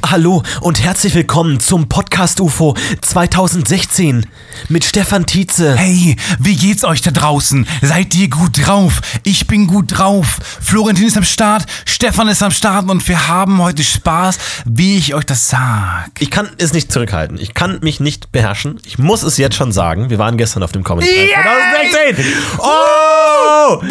Hallo und herzlich willkommen zum Podcast UFO 2016 mit Stefan Tietze. Hey, wie geht's euch da draußen? Seid ihr gut drauf? Ich bin gut drauf. Florentin ist am Start, Stefan ist am Start und wir haben heute Spaß, wie ich euch das sag. Ich kann es nicht zurückhalten. Ich kann mich nicht beherrschen. Ich muss es jetzt schon sagen. Wir waren gestern auf dem Comedy Preis 2016. Oh!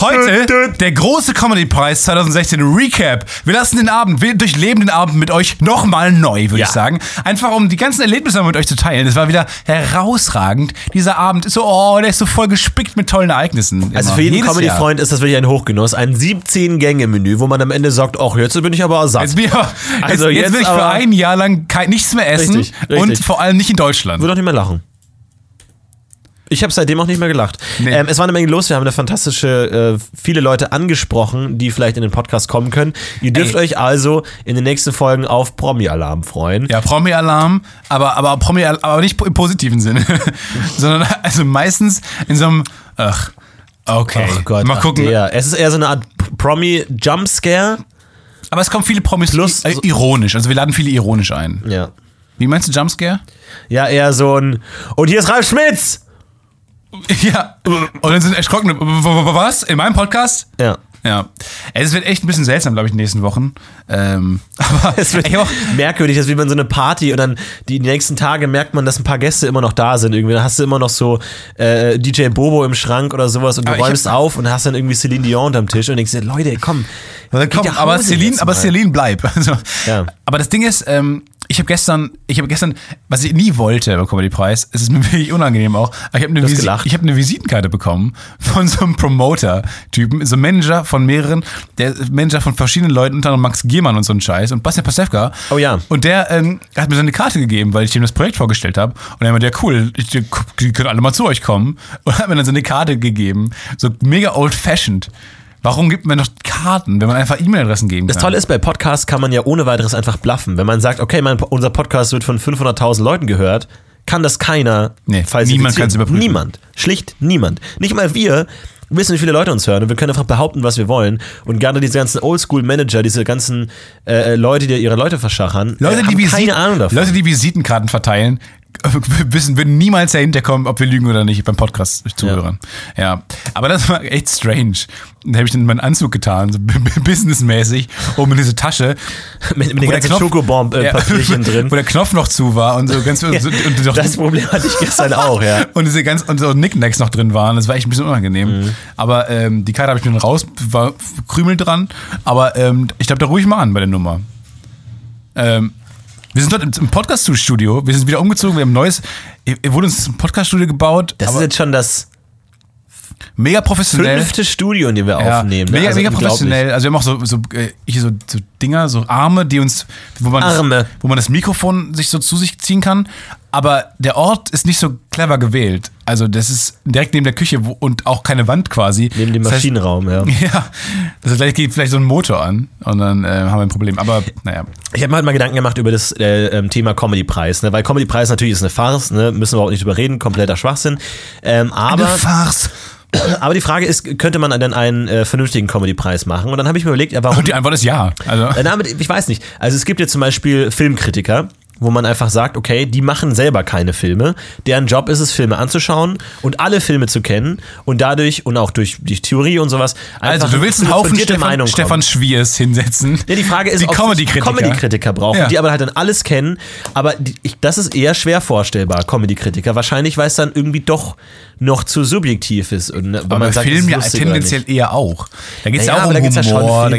Heute der große Comedy-Preis 2016 Recap. Wir lassen den Abend, wir durchleben den Abend mit euch nochmal neu, würde Ja. ich sagen. Einfach um die ganzen Erlebnisse mit euch zu teilen. Es war wieder herausragend. Dieser Abend ist so, oh, der ist so voll gespickt mit tollen Ereignissen. Also Immer. für jeden. Comedy-Freund ist das wirklich ein Hochgenuss. Ein 17-Gänge-Menü, wo man am Ende sagt, ach, jetzt bin ich aber satt. Jetzt, bin ich, Also jetzt, jetzt jetzt will ich für ein Jahr lang kein, nichts mehr essen Richtig, richtig. und vor allem nicht in Deutschland. Würde doch nicht mehr lachen. Ich habe seitdem auch nicht mehr gelacht. Nee. Ähm, es war eine Menge los. Wir haben eine fantastische, äh, viele Leute angesprochen, die vielleicht in den Podcast kommen können. Ihr dürft Ey. euch also in den nächsten Folgen auf Promi-Alarm freuen. Ja, Promi-Alarm, aber, aber Promi, aber nicht im positiven Sinne, sondern also meistens in so einem, ach, okay, Ach Gott, mal gucken. Der. Es ist eher so eine Art Promi-Jumpscare. Aber es kommen viele Promis Plus- äh, ironisch, also wir laden viele ironisch ein. Ja. Wie meinst du Jumpscare? Ja, eher so ein. Und hier ist Ralf Schmitz! Ja. Und dann sind erschrocken, was? In meinem Podcast? Ja. Ja. Es wird echt ein bisschen seltsam, glaube ich, in den nächsten Wochen. Ähm, aber Es wird auch, merkwürdig, das ist wie bei so eine Party und dann die nächsten Tage merkt man, dass ein paar Gäste immer noch da sind. Irgendwie. Dann hast du immer noch so äh, DJ Bobo im Schrank oder sowas und du Aber räumst auf und hast dann irgendwie Celine Dion unterm Tisch und denkst dir, Leute, komm. Komm, aber Celine, aber. Celine bleib. Also, Ja. Aber das Ding ist, ähm, ich habe gestern, ich habe gestern, was ich nie wollte beim Comedy Preis, es ist mir wirklich unangenehm auch, aber ich habe eine, Visi ich hab eine Visitenkarte bekommen von so einem Promoter-Typen, so ein Manager von mehreren, der Manager von verschiedenen Leuten, unter anderem Max Giermann und so ein Scheiß und Bastian Pasewka. Oh ja. Und der ähm, hat mir seine Karte gegeben, weil ich ihm das Projekt vorgestellt habe. Und er meinte, ja cool, ich, die die können alle mal zu euch kommen. Und hat mir dann so eine Karte gegeben, so mega old-fashioned. Warum gibt man noch Karten, wenn man einfach E-Mail-Adressen geben kann? Das Tolle ist, bei Podcasts kann man ja ohne weiteres einfach bluffen. Wenn man sagt, okay, mein, unser Podcast wird von 500.000 Leuten gehört, kann das keiner Nee, niemand kann's überprüfen. Niemand. Schlicht niemand. Nicht mal wir wissen, wie viele Leute uns hören und wir können einfach behaupten, was wir wollen. Und gerade diese ganzen Oldschool-Manager, diese ganzen äh, Leute, die ihre Leute verschachern, Leute, äh, die haben keine Ahnung davon. Leute, die Visitenkarten verteilen, wissen, würden niemals dahinter kommen, ob wir lügen oder nicht beim Podcast zuhören. Ja. Aber das war echt strange. Da habe ich dann meinen Anzug getan, so businessmäßig, oben in diese Tasche. mit, mit der ganzen Knopf- Schokobomb-Papierchen Ja, drin. Wo der Knopf noch zu war und so ganz und, so- und, noch, Das Problem hatte ich gestern auch, ja. und diese ganz und so Knickknacks noch drin waren. Das war echt ein bisschen unangenehm. Mhm. Aber ähm, die Karte habe ich mir dann raus, war Krümel dran. Aber ähm, ich glaube, da ruhig mal an bei der Nummer. Ähm, wir sind dort im- im Podcast-Studio. Wir sind wieder umgezogen. Wir haben ein neues. Wurde uns ein Podcast-Studio gebaut. Das ist jetzt schon das mega professionell. fünfte Studio, in dem wir Ja, aufnehmen. ne? mega, Also mega professionell. Also wir haben auch so, so, äh, hier so, so Dinger, so Arme, die uns, wo man, Arme. wo man das Mikrofon sich so zu sich ziehen kann. Aber der Ort ist nicht so clever gewählt. Also das ist direkt neben der Küche wo, und auch keine Wand quasi. Neben dem Das heißt- Maschinenraum, ja. Ja, das heißt, gleich geht vielleicht so ein Motor an und dann äh, haben wir ein Problem. Aber naja, Ich habe mir halt mal Gedanken gemacht über das äh, ähm, Thema Comedy-Preis, ne? weil Comedy-Preis natürlich ist eine Farce, ne? müssen wir überhaupt nicht drüber reden, kompletter Schwachsinn. Ähm, aber, Farce. aber die Frage ist, könnte man denn einen äh, vernünftigen Comedy-Preis machen? Und dann habe ich mir überlegt, ja, warum Und die Antwort ist ja. Also Äh, damit, ich weiß nicht. Also es gibt jetzt zum Beispiel Filmkritiker, wo man einfach sagt, okay, die machen selber keine Filme. Deren Job ist es, Filme anzuschauen und alle Filme zu kennen und dadurch und auch durch die Theorie und sowas. also du willst einen eine Haufen Stefan, Meinung Stefan. Schwiers hinsetzen. Ja, die Frage ist, die ob Comedy-Kritiker. Comedy-Kritiker brauchen, Ja. die aber halt dann alles kennen. Aber die, ich, das ist eher schwer vorstellbar, Comedy-Kritiker. Wahrscheinlich, weil es dann irgendwie doch noch zu subjektiv ist. Und, ne, wenn Aber man sagt, es Film ist ja tendenziell eher auch. Da geht es Ja, ja auch aber um da es ja schon Humor, auch,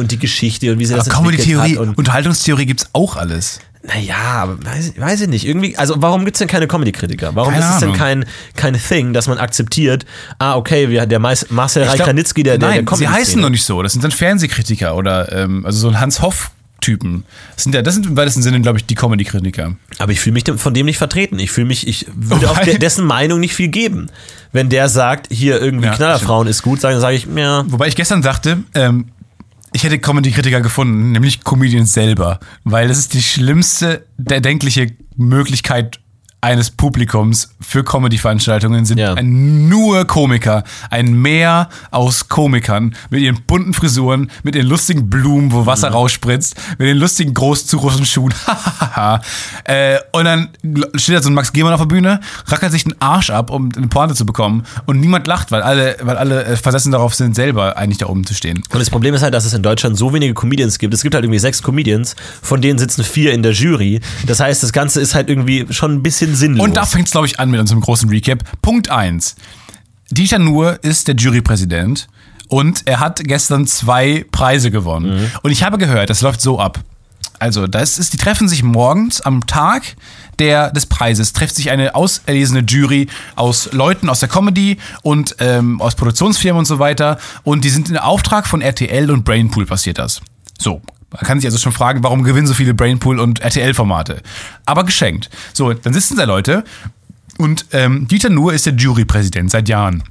und die Geschichte und wie sie das aber entwickelt Comedy-Theorie, Unterhaltungstheorie gibt's auch alles. Naja, weiß, weiß ich nicht. Irgendwie, also warum gibt es denn keine Comedy-Kritiker? Warum Keine ist es denn kein, kein Thing, dass man akzeptiert, ah, okay, wir, der Mais- Marcel Reich-Ranitzky, der, der, Nein, der sie Comedy-Szene. heißen noch nicht so. Das sind dann Fernsehkritiker oder ähm, also so ein Hans Hoff. Typen. Das sind ja, das sind im weitesten Sinne, glaube ich, die Comedy-Kritiker. Aber ich fühle mich von dem nicht vertreten. Ich fühle mich, ich würde Wobei- auch de dessen Meinung nicht viel geben. Wenn der sagt, hier irgendwie Ja, Knallerfrauen ist gut, dann sage ich, ja, Wobei ich gestern sagte, ähm, ich hätte Comedy-Kritiker gefunden, nämlich Comedians selber. Weil das ist die schlimmste der denkliche Möglichkeit, eines Publikums für Comedy-Veranstaltungen sind Ja. nur Komiker. Ein Meer aus Komikern mit ihren bunten Frisuren, mit ihren lustigen Blumen, wo Wasser rausspritzt, mit den lustigen großzugroßen Schuhen. äh, und dann steht da so ein Max Gehmann auf der Bühne, rackert sich den Arsch ab, um eine Pointe zu bekommen. Und niemand lacht, weil alle, weil alle äh, versessen darauf sind, selber eigentlich da oben zu stehen. Und das Problem ist halt, dass es in Deutschland so wenige Comedians gibt. Es gibt halt irgendwie sechs Comedians, von denen sitzen vier in der Jury. Das heißt, das Ganze ist halt irgendwie schon ein bisschen sinnlos. Und da fängt es, glaube ich, an mit unserem großen Recap. Punkt 1. Dieter Nuhr ist der Jurypräsident und er hat gestern zwei Preise gewonnen. Und ich habe gehört, das läuft so ab. Also, das ist, die treffen sich morgens am Tag der, des Preises, trifft sich eine auserlesene Jury aus Leuten aus der Comedy und ähm, aus Produktionsfirmen und so weiter. Und die sind in Auftrag von RTL und Brainpool passiert das. So, man kann sich also schon fragen, warum gewinnen so viele Brainpool und RTL-Formate? Aber geschenkt. So, dann sitzen da Leute und ähm, Dieter Nuhr ist der Jurypräsident seit Jahren.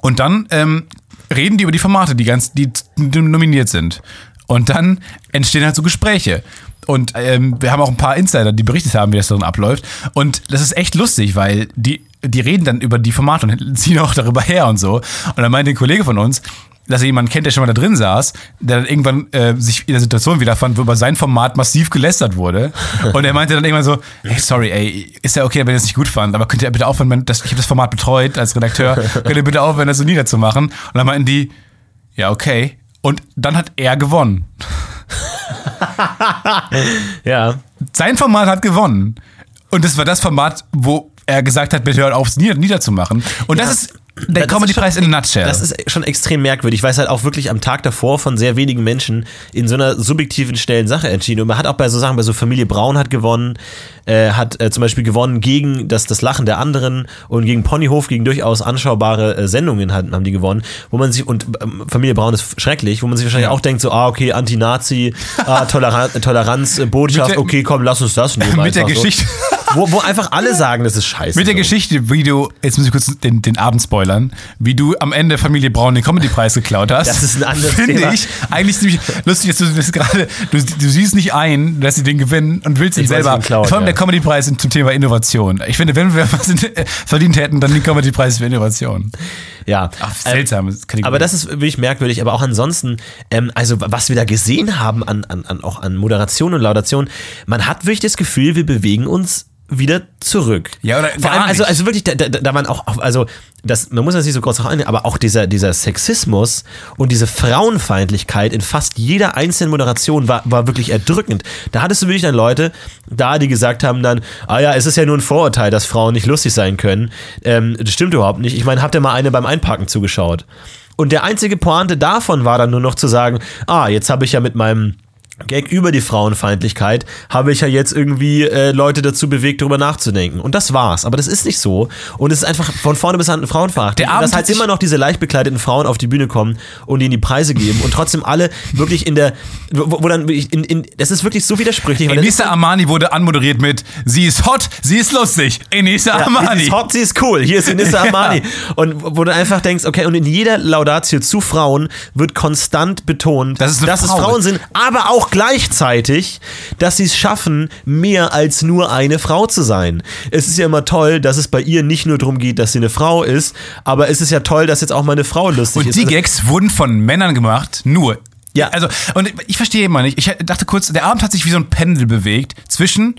Und dann ähm, reden die über die Formate, die ganz, die nominiert sind. Und dann entstehen halt so Gespräche. Und ähm, wir haben auch ein paar Insider, die berichtet haben, wie das dann abläuft. Und das ist echt lustig, weil die, die reden dann über die Formate und ziehen auch darüber her und so. Und dann meinte ein Kollege von uns, dass er jemanden kennt, der schon mal da drin saß, der dann irgendwann äh, sich in der Situation wiederfand, wo über sein Format massiv gelästert wurde. Und er meinte dann irgendwann so, hey, sorry, ey, ist ja okay, wenn ihr es nicht gut fand, aber könnt ihr bitte aufhören, wenn das, ich habe das Format betreut als Redakteur, könnt ihr bitte aufhören, das so niederzumachen? Und dann meinten die, ja, okay. Und dann hat er gewonnen. ja. Sein Format hat gewonnen. Und das war das Format, wo er gesagt hat, bitte hört auf, es nieder, niederzumachen. Und das Ja. ist der Comedy-Preis in a nutshell. Das ist schon extrem merkwürdig, weil es halt auch wirklich am Tag davor von sehr wenigen Menschen in so einer subjektiven, schnellen Sache entschieden. Und man hat auch bei so Sachen, bei so Familie Braun hat gewonnen, äh, hat äh, zum Beispiel gewonnen gegen das, das Lachen der anderen und gegen Ponyhof, gegen durchaus anschaubare äh, Sendungen hat, haben die gewonnen, wo man sich, und ähm, Familie Braun ist schrecklich, wo man sich wahrscheinlich Ja. auch denkt, so, ah, okay, Anti-Nazi, ah, Toleran Toleranz, äh, Botschaft, der- okay, komm, lass uns das nehmen. Mit der einfach so. Geschichte. Wo, wo einfach alle sagen, das ist scheiße. Mit der so. Geschichte, wie du, jetzt muss ich kurz den, den Abend spoilern, wie du am Ende Familie Braun den Comedy-Preis geklaut hast. Das ist ein anderes Finde Thema. ich eigentlich ziemlich lustig, dass du das gerade, du, du siehst nicht ein, dass sie den gewinnen und willst ihn Ich weiß, selber. ihn klauen, Vor allem ja. der Comedy-Preis zum Thema Innovation. Ich finde, wenn wir was in, äh, verdient hätten, dann den Comedy-Preis für Innovation. Ja. Ach, seltsam. das kann ich Aber das ist wirklich merkwürdig. Aber auch ansonsten, ähm, also was wir da gesehen haben an, an, an auch an Moderation und Laudation, man hat wirklich das Gefühl, wir bewegen uns wieder zurück. Ja, oder Vor allem, also, also wirklich, da, da, da auch, auch, also das, man muss das nicht so groß drauf eingehen, aber auch dieser, dieser Sexismus und diese Frauenfeindlichkeit in fast jeder einzelnen Moderation war, war wirklich erdrückend. Da hattest du wirklich dann Leute da, die gesagt haben dann, ah ja, es ist ja nur ein Vorurteil, dass Frauen nicht lustig sein können. Ähm, das stimmt überhaupt nicht. Ich meine, habt ihr mal eine beim Einparken zugeschaut? Und der einzige Pointe davon war dann nur noch zu sagen, ah, jetzt habe ich ja mit meinem Gag über die Frauenfeindlichkeit habe ich ja jetzt irgendwie äh, Leute dazu bewegt, darüber nachzudenken. Und das war's. Aber das ist nicht so. Und es ist einfach von vorne bis an Frauenverachtend. Der Abend dass halt immer noch diese leicht bekleideten Frauen auf die Bühne kommen und ihnen die Preise geben und trotzdem alle wirklich in der, wo, wo dann in, in, das ist wirklich so widersprüchlich. Enisa Armani wurde anmoderiert mit Sie ist hot, sie ist lustig. Enisa Ja, Armani. Sie ist hot, sie ist cool. Hier ist Inissa Armani. Und wo du einfach denkst, okay, und in jeder Laudatio zu Frauen wird konstant betont, Das ist dass es Frau. Frauen sind, aber auch gleichzeitig, dass sie es schaffen, mehr als nur eine Frau zu sein. Es ist ja immer toll, dass es bei ihr nicht nur darum geht, dass sie eine Frau ist, aber es ist ja toll, dass jetzt auch mal eine Frau lustig Und ist. die Also- Gags wurden von Männern gemacht, nur. Ja. Also, und ich verstehe immer nicht. Ich dachte kurz, der Abend hat sich wie so ein Pendel bewegt zwischen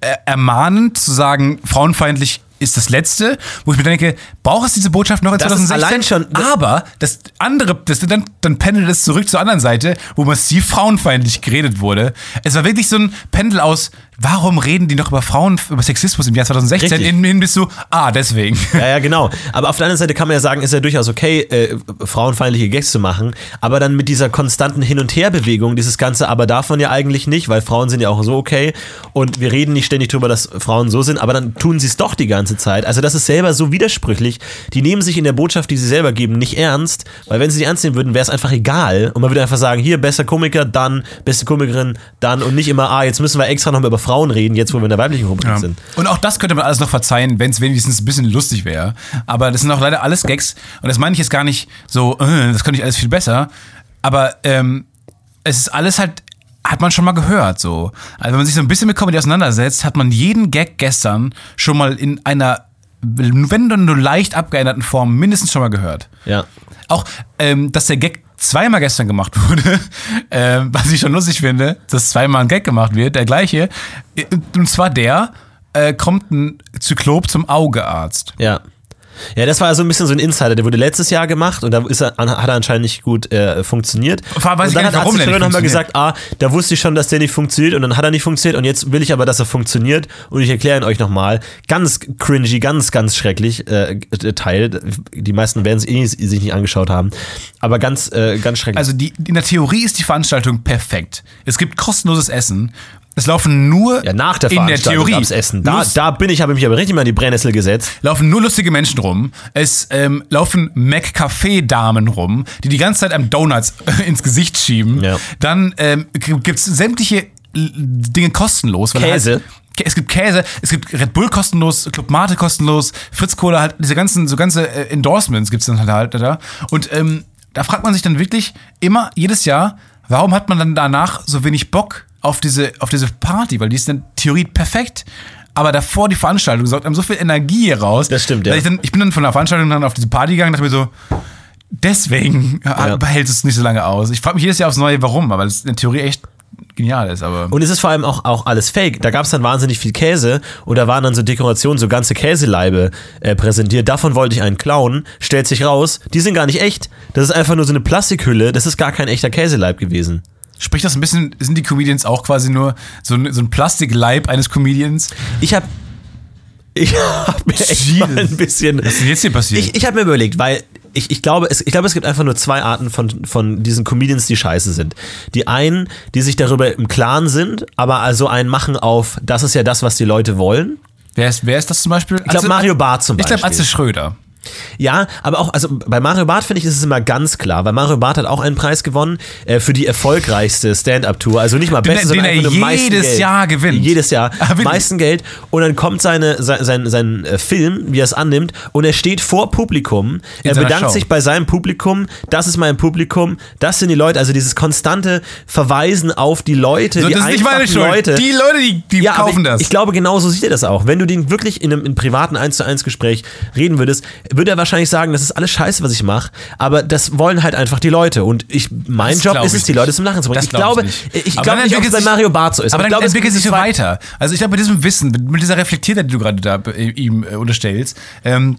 äh, ermahnend zu sagen, frauenfeindlich ist das Letzte, wo ich mir denke, braucht es diese Botschaft noch in Das ist 2016? allein schon- Aber das andere, das, dann, dann pendelt es zurück zur anderen Seite, wo massiv frauenfeindlich geredet wurde. Es war wirklich so ein Pendel aus, warum reden die noch über Frauen, über Sexismus im Jahr 2016? Richtig. In, in bist du, ah, deswegen. Ja, ja, genau. Aber auf der anderen Seite kann man ja sagen, ist ja durchaus okay, äh, frauenfeindliche Gags zu machen, aber dann mit dieser konstanten Hin- und Herbewegung, dieses Ganze, aber darf man ja eigentlich nicht, weil Frauen sind ja auch so okay und wir reden nicht ständig drüber, dass Frauen so sind, aber dann tun sie es doch die ganze Zeit. Also das ist selber so widersprüchlich. Die nehmen sich in der Botschaft, die sie selber geben, nicht ernst, weil wenn sie die ernst nehmen würden, wäre es einfach egal und man würde einfach sagen, hier, bester Komiker, dann, beste Komikerin, dann und nicht immer, ah, jetzt müssen wir extra noch mal über Frauen reden, jetzt wo wir in der weiblichen Rubrik Ja. sind. Und auch das könnte man alles noch verzeihen, wenn es wenigstens ein bisschen lustig wäre. Aber das sind auch leider alles Gags. Und das meine ich jetzt gar nicht so, äh, das könnte ich alles viel besser. Aber ähm, es ist alles halt hat man schon mal gehört, so. Also wenn man sich so ein bisschen mit Comedy auseinandersetzt, hat man jeden Gag gestern schon mal in einer, wenn dann nur leicht abgeänderten Form mindestens schon mal gehört. Ja. Auch, ähm, dass der Gag zweimal gestern gemacht wurde, äh, was ich schon lustig finde, dass zweimal ein Gag gemacht wird, der gleiche. Und zwar der, äh, kommt ein Zyklop zum Augearzt. Ja. Ja, das war so ein bisschen so ein Insider, der wurde letztes Jahr gemacht und da ist er, hat er anscheinend nicht gut äh, funktioniert. Allem weiß und ich dann gar nicht, hat Schröder nochmal gesagt, ah, da wusste ich schon, dass der nicht funktioniert und dann hat er nicht funktioniert und jetzt will ich aber, dass er funktioniert und ich erkläre ihn euch nochmal. Ganz cringy, ganz, ganz schrecklich äh, Teil. Die meisten werden es eh nicht- sich nicht angeschaut haben, aber ganz, äh, ganz schrecklich. Also die, in der Theorie ist die Veranstaltung perfekt. Es gibt kostenloses Essen. Es laufen nur ja, nach der in der Theorie gab's Essen. Da, Lust- da bin ich, habe ich mich aber richtig mal in die Brennnessel gesetzt. laufen nur lustige Menschen rum. Es ähm, laufen McCafé-Damen rum, die die ganze Zeit einem Donuts ins Gesicht schieben. Ja. Dann ähm, gibt es sämtliche L- Dinge kostenlos. Käse. Halt, es gibt Käse, es gibt Red Bull kostenlos, Club Mate kostenlos, Fritz Cola, halt diese ganzen, so ganze äh, Endorsements gibt's dann halt, halt da. Und ähm, da fragt man sich dann wirklich immer, jedes Jahr, warum hat man dann danach so wenig Bock auf diese, auf diese Party? Weil die ist dann Theorie perfekt. Aber davor die Veranstaltung sorgt einem so viel Energie raus. Das stimmt, ja. Ich, dann, ich bin dann von der Veranstaltung dann auf diese Party gegangen und dachte mir so, deswegen Ja. behält es nicht so lange aus. Ich frage mich jedes Jahr aufs Neue, warum, weil es in der Theorie echt genial ist. Aber Und es ist vor allem auch, auch alles fake. Da gab es dann wahnsinnig viel Käse und da waren dann so Dekorationen, so ganze Käseleibe äh, präsentiert. Davon wollte ich einen klauen. Stellt sich raus, die sind gar nicht echt. Das ist einfach nur so eine Plastikhülle. Das ist gar kein echter Käseleib gewesen. Spricht das ein bisschen, sind die Comedians auch quasi nur so ein, so ein Plastikleib eines Comedians? Ich habe ich hab mir echt mal ein bisschen. Was ist denn jetzt hier passiert? Ich, ich habe mir überlegt, weil ich, ich, glaube, es, ich glaube, es gibt einfach nur zwei Arten von, von diesen Comedians, die scheiße sind. Die einen, die sich darüber im Klaren sind, aber also einen machen auf, das ist ja das, was die Leute wollen. wer, ist, wer ist das zum Beispiel? Ich glaube, Mario Barth zum Ich Beispiel. glaube, Atze Schröder. Ja, aber auch, also bei Mario Barth finde ich, ist es immer ganz klar, weil Mario Barth hat auch einen Preis gewonnen äh, für die erfolgreichste Stand-Up-Tour. Also nicht mal Den- beste, den sondern er nur meisten jedes Geld. Jahr gewinnt. Jedes Jahr. Ah, wirklich? meisten Geld. Und dann kommt seine, sein, sein, sein äh, Film, wie er es annimmt, und er steht vor Publikum. er seiner bedankt Show. sich bei seinem Publikum. Das ist mein Publikum. Das sind die Leute. Also dieses konstante Verweisen auf die Leute, So, die das ist nicht meine Schuld. Leute. Die Leute, die, die Ja, aber kaufen ich, das. Ich glaube, genau so sieht er das auch. Wenn du den wirklich in einem in privaten 1 zu 1 Gespräch reden würdest, würde er wahrscheinlich sagen, das ist alles scheiße, was ich mache. Aber das wollen halt einfach die Leute. Und ich, mein Das Job ist es, ich die. Leute zum Lachen zu bringen. Das Ich glaub glaube, ich Aber glaube dann nicht, ob es bei Mario Barth so ist. Aber ich dann es entwickelt sich so weiter. Also ich glaube, mit diesem Wissen, mit, dieser Reflektiertheit, die du gerade da äh, ihm äh, unterstellst, ähm,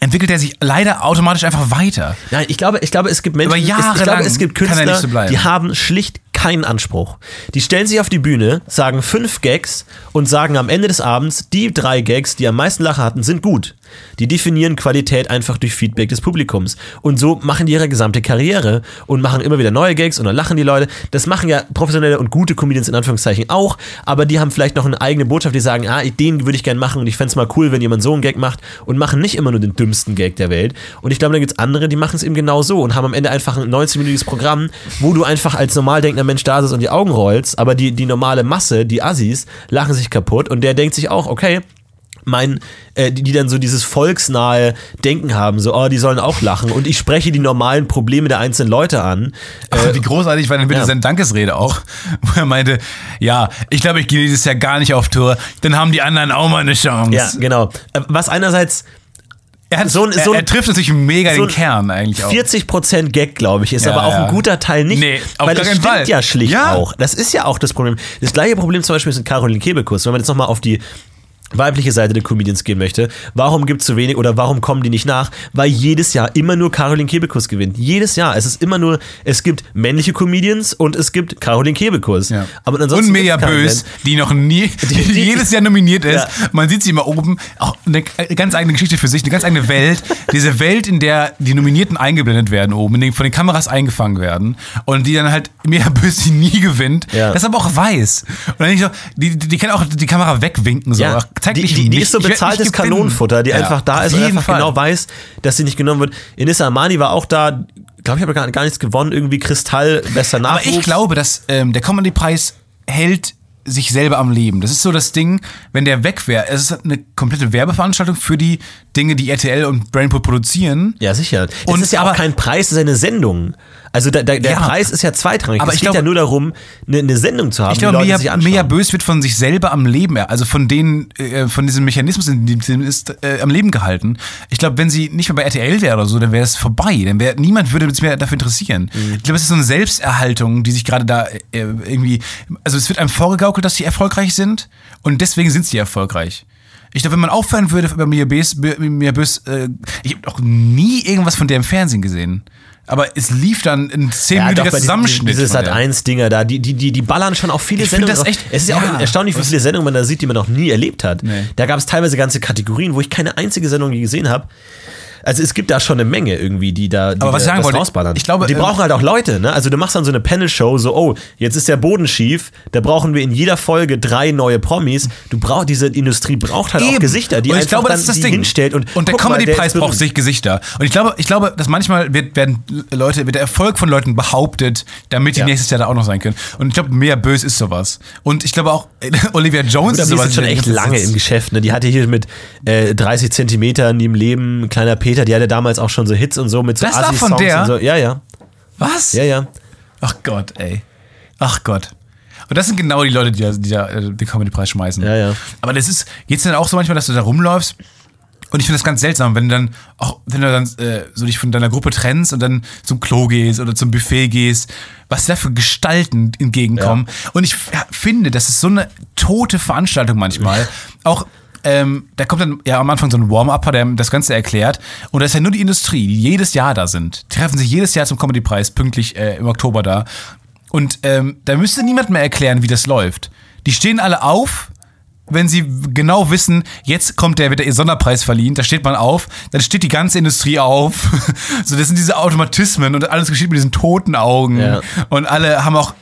entwickelt er sich leider automatisch einfach weiter. Nein, ich glaube, ich glaube, es gibt Menschen, Aber ich glaube, es gibt er Künstler, so die haben schlicht keinen Anspruch. Die stellen sich auf die Bühne, sagen fünf Gags und sagen am Ende des Abends, die drei Gags, die am meisten Lacher hatten, sind gut. Die definieren Qualität einfach durch Feedback des Publikums. Und so machen die ihre gesamte Karriere und machen immer wieder neue Gags und dann lachen die Leute. Das machen ja professionelle und gute Comedians in Anführungszeichen auch, aber die haben vielleicht noch eine eigene Botschaft, die sagen, ah, den würde ich gerne machen und ich fände es mal cool, wenn jemand so einen Gag macht und machen nicht immer nur den dümmsten Gag der Welt. Und ich glaube, da gibt es andere, die machen es eben genau so und haben am Ende einfach ein 90-minütiges Programm, wo du einfach als normal denkender Mensch da sitzt und die Augen rollst, aber die, die normale Masse, die Assis, lachen sich kaputt und der denkt sich auch, okay, mein, äh, die, die dann so dieses volksnahe Denken haben, so, oh, die sollen auch lachen und ich spreche die normalen Probleme der einzelnen Leute an. Äh, Wie großartig war denn bitte ja. seine Dankesrede auch, wo er meinte, ja, ich glaube, ich gehe dieses Jahr gar nicht auf Tour, dann haben die anderen auch mal eine Chance. Ja, genau. Äh, Was einerseits er, hat, so ein- so er, er ein- trifft natürlich mega so den ein Kern eigentlich auch. 40% Gag, glaube ich, ist Ja, aber auch ja. ein guter Teil nicht. Nee, auf weil gar das stimmt Fall. ja schlicht Ja. auch. Das ist ja auch das Problem. Das gleiche Problem zum Beispiel ist mit Caroline Kebekus. Wenn man jetzt nochmal auf die weibliche Seite der Comedians gehen möchte, warum gibt es so wenig oder warum kommen die nicht nach? Weil jedes Jahr immer nur Caroline Kebekus gewinnt. Jedes Jahr. Es ist immer nur, es gibt männliche Comedians und es gibt Caroline Kebekus. Ja. Aber ansonsten und keinen Bös, die noch nie, die, die- jedes Jahr nominiert ist. Ja. Man sieht sie immer oben. Auch eine ganz eigene Geschichte für sich, eine ganz eigene Welt. Diese Welt, in der die Nominierten eingeblendet werden oben, in den, von den Kameras eingefangen werden und die dann halt Mia Bös, die nie gewinnt, Ja. das aber auch weiß. Und dann nicht so, die, die, die kann auch die Kamera wegwinken. So. Ja, zeig die, mich die, die nicht. ist so bezahltes. Kanonenfutter, die Ja, einfach da ist und einfach Fall. genau weiß, dass sie nicht genommen wird. Inissa Amani war auch da, glaube ich, habe gar, gar nichts gewonnen, irgendwie Kristall, bester Aber Nachwuchs. ich glaube, dass ähm, der Comedy-Preis hält sich selber am Leben. Das ist so das Ding, wenn der weg wäre. Es ist eine komplette Werbeveranstaltung für die Dinge, die RTL und Brainpool produzieren. Ja, sicher. Es Und ist ja aber- auch kein Preis, es ist eine Sendung. Also da, da, der Ja. Preis ist ja zweitrangig. Aber es geht glaube- ja nur darum, eine, eine Sendung zu haben, Ich glaube, Mia. Mia Bös wird von sich selber am Leben, also von den, äh, von diesem Mechanismus, in dem sie ist, äh, am Leben gehalten. Ich glaube, wenn sie nicht mehr bei RTL wäre oder so, dann wäre es vorbei. Dann wäre niemand würde sich mehr dafür interessieren. Mhm. Ich glaube, es ist so eine Selbsterhaltung, die sich gerade da äh, irgendwie, also es wird einem vorgegaukelt, dass sie erfolgreich sind und deswegen sind sie erfolgreich. Ich glaube, wenn man aufhören würde über Mia Bös, Mia Bös äh, ich habe noch nie irgendwas von der im Fernsehen gesehen. Aber es lief dann ja, doch, zehnminütiger bei diesen- Zusammenschnitt. Diese Sat der. 1 Dinger da, die, die, die, die ballern schon auf viele Ich Sendungen. das echt- es ist ja auch ja, erstaunlich, wie viele Sendungen man da sieht, die man noch nie erlebt hat. Nee. Da gab es teilweise ganze Kategorien, wo ich keine einzige Sendung je gesehen habe. Also es gibt da schon eine Menge irgendwie, die da, die Aber was da ich sagen wollte, rausballern. ich glaube, die ähm, brauchen halt auch Leute, ne? Also du machst dann so eine Panel-Show, so, oh, jetzt ist der Boden schief, da brauchen wir in jeder Folge drei neue Promis. Du brauchst, diese Industrie braucht halt auch Eben. Gesichter, die und ich einfach glaube, dann das ist das die Ding. hinstellt und, und der Comedy-Preis braucht sich Gesichter. Und ich glaube, ich glaube, dass manchmal wird, werden Leute, wird der Erfolg von Leuten behauptet, damit die Ja. nächstes Jahr da auch noch sein können. Und ich glaube, mehr bös ist sowas. Und ich glaube auch, Olivia Jones ist die sowas. ist schon echt lange im Geschäft. Ne? Die hatte hier mit äh, 30 Zentimetern im Leben, kleiner Peter, die hatte damals auch schon so Hits und so mit so Das war von Assi-Songs der? und so. Ja, ja, Was? ja, ja. Ach Gott, ey. Ach Gott. Und das sind genau die Leute, die da, die da äh, den Comedy-Preis schmeißen. Ja, ja. Aber das ist, geht's dann auch so manchmal, dass du da rumläufst und ich finde das ganz seltsam, wenn du dann auch, wenn du dann äh, so dich von deiner Gruppe trennst und dann zum Klo gehst oder zum Buffet gehst, was da für Gestalten entgegenkommen. Und ich finde, das ist so eine tote Veranstaltung manchmal. Auch ähm, da kommt dann ja am Anfang so ein Warm-Upper, der das Ganze erklärt. Und da ist ja nur die Industrie, die jedes Jahr da sind. Die treffen sich jedes Jahr zum Comedy-Preis, pünktlich äh, im Oktober da. Und ähm, da müsste niemand mehr erklären, wie das läuft. Die stehen alle auf, wenn sie genau wissen, jetzt kommt der, wird der ihr Sonderpreis verliehen, da steht man auf, dann steht die ganze Industrie auf. so, das sind diese Automatismen und alles geschieht mit diesen toten Augen. Ja. Und alle haben auch,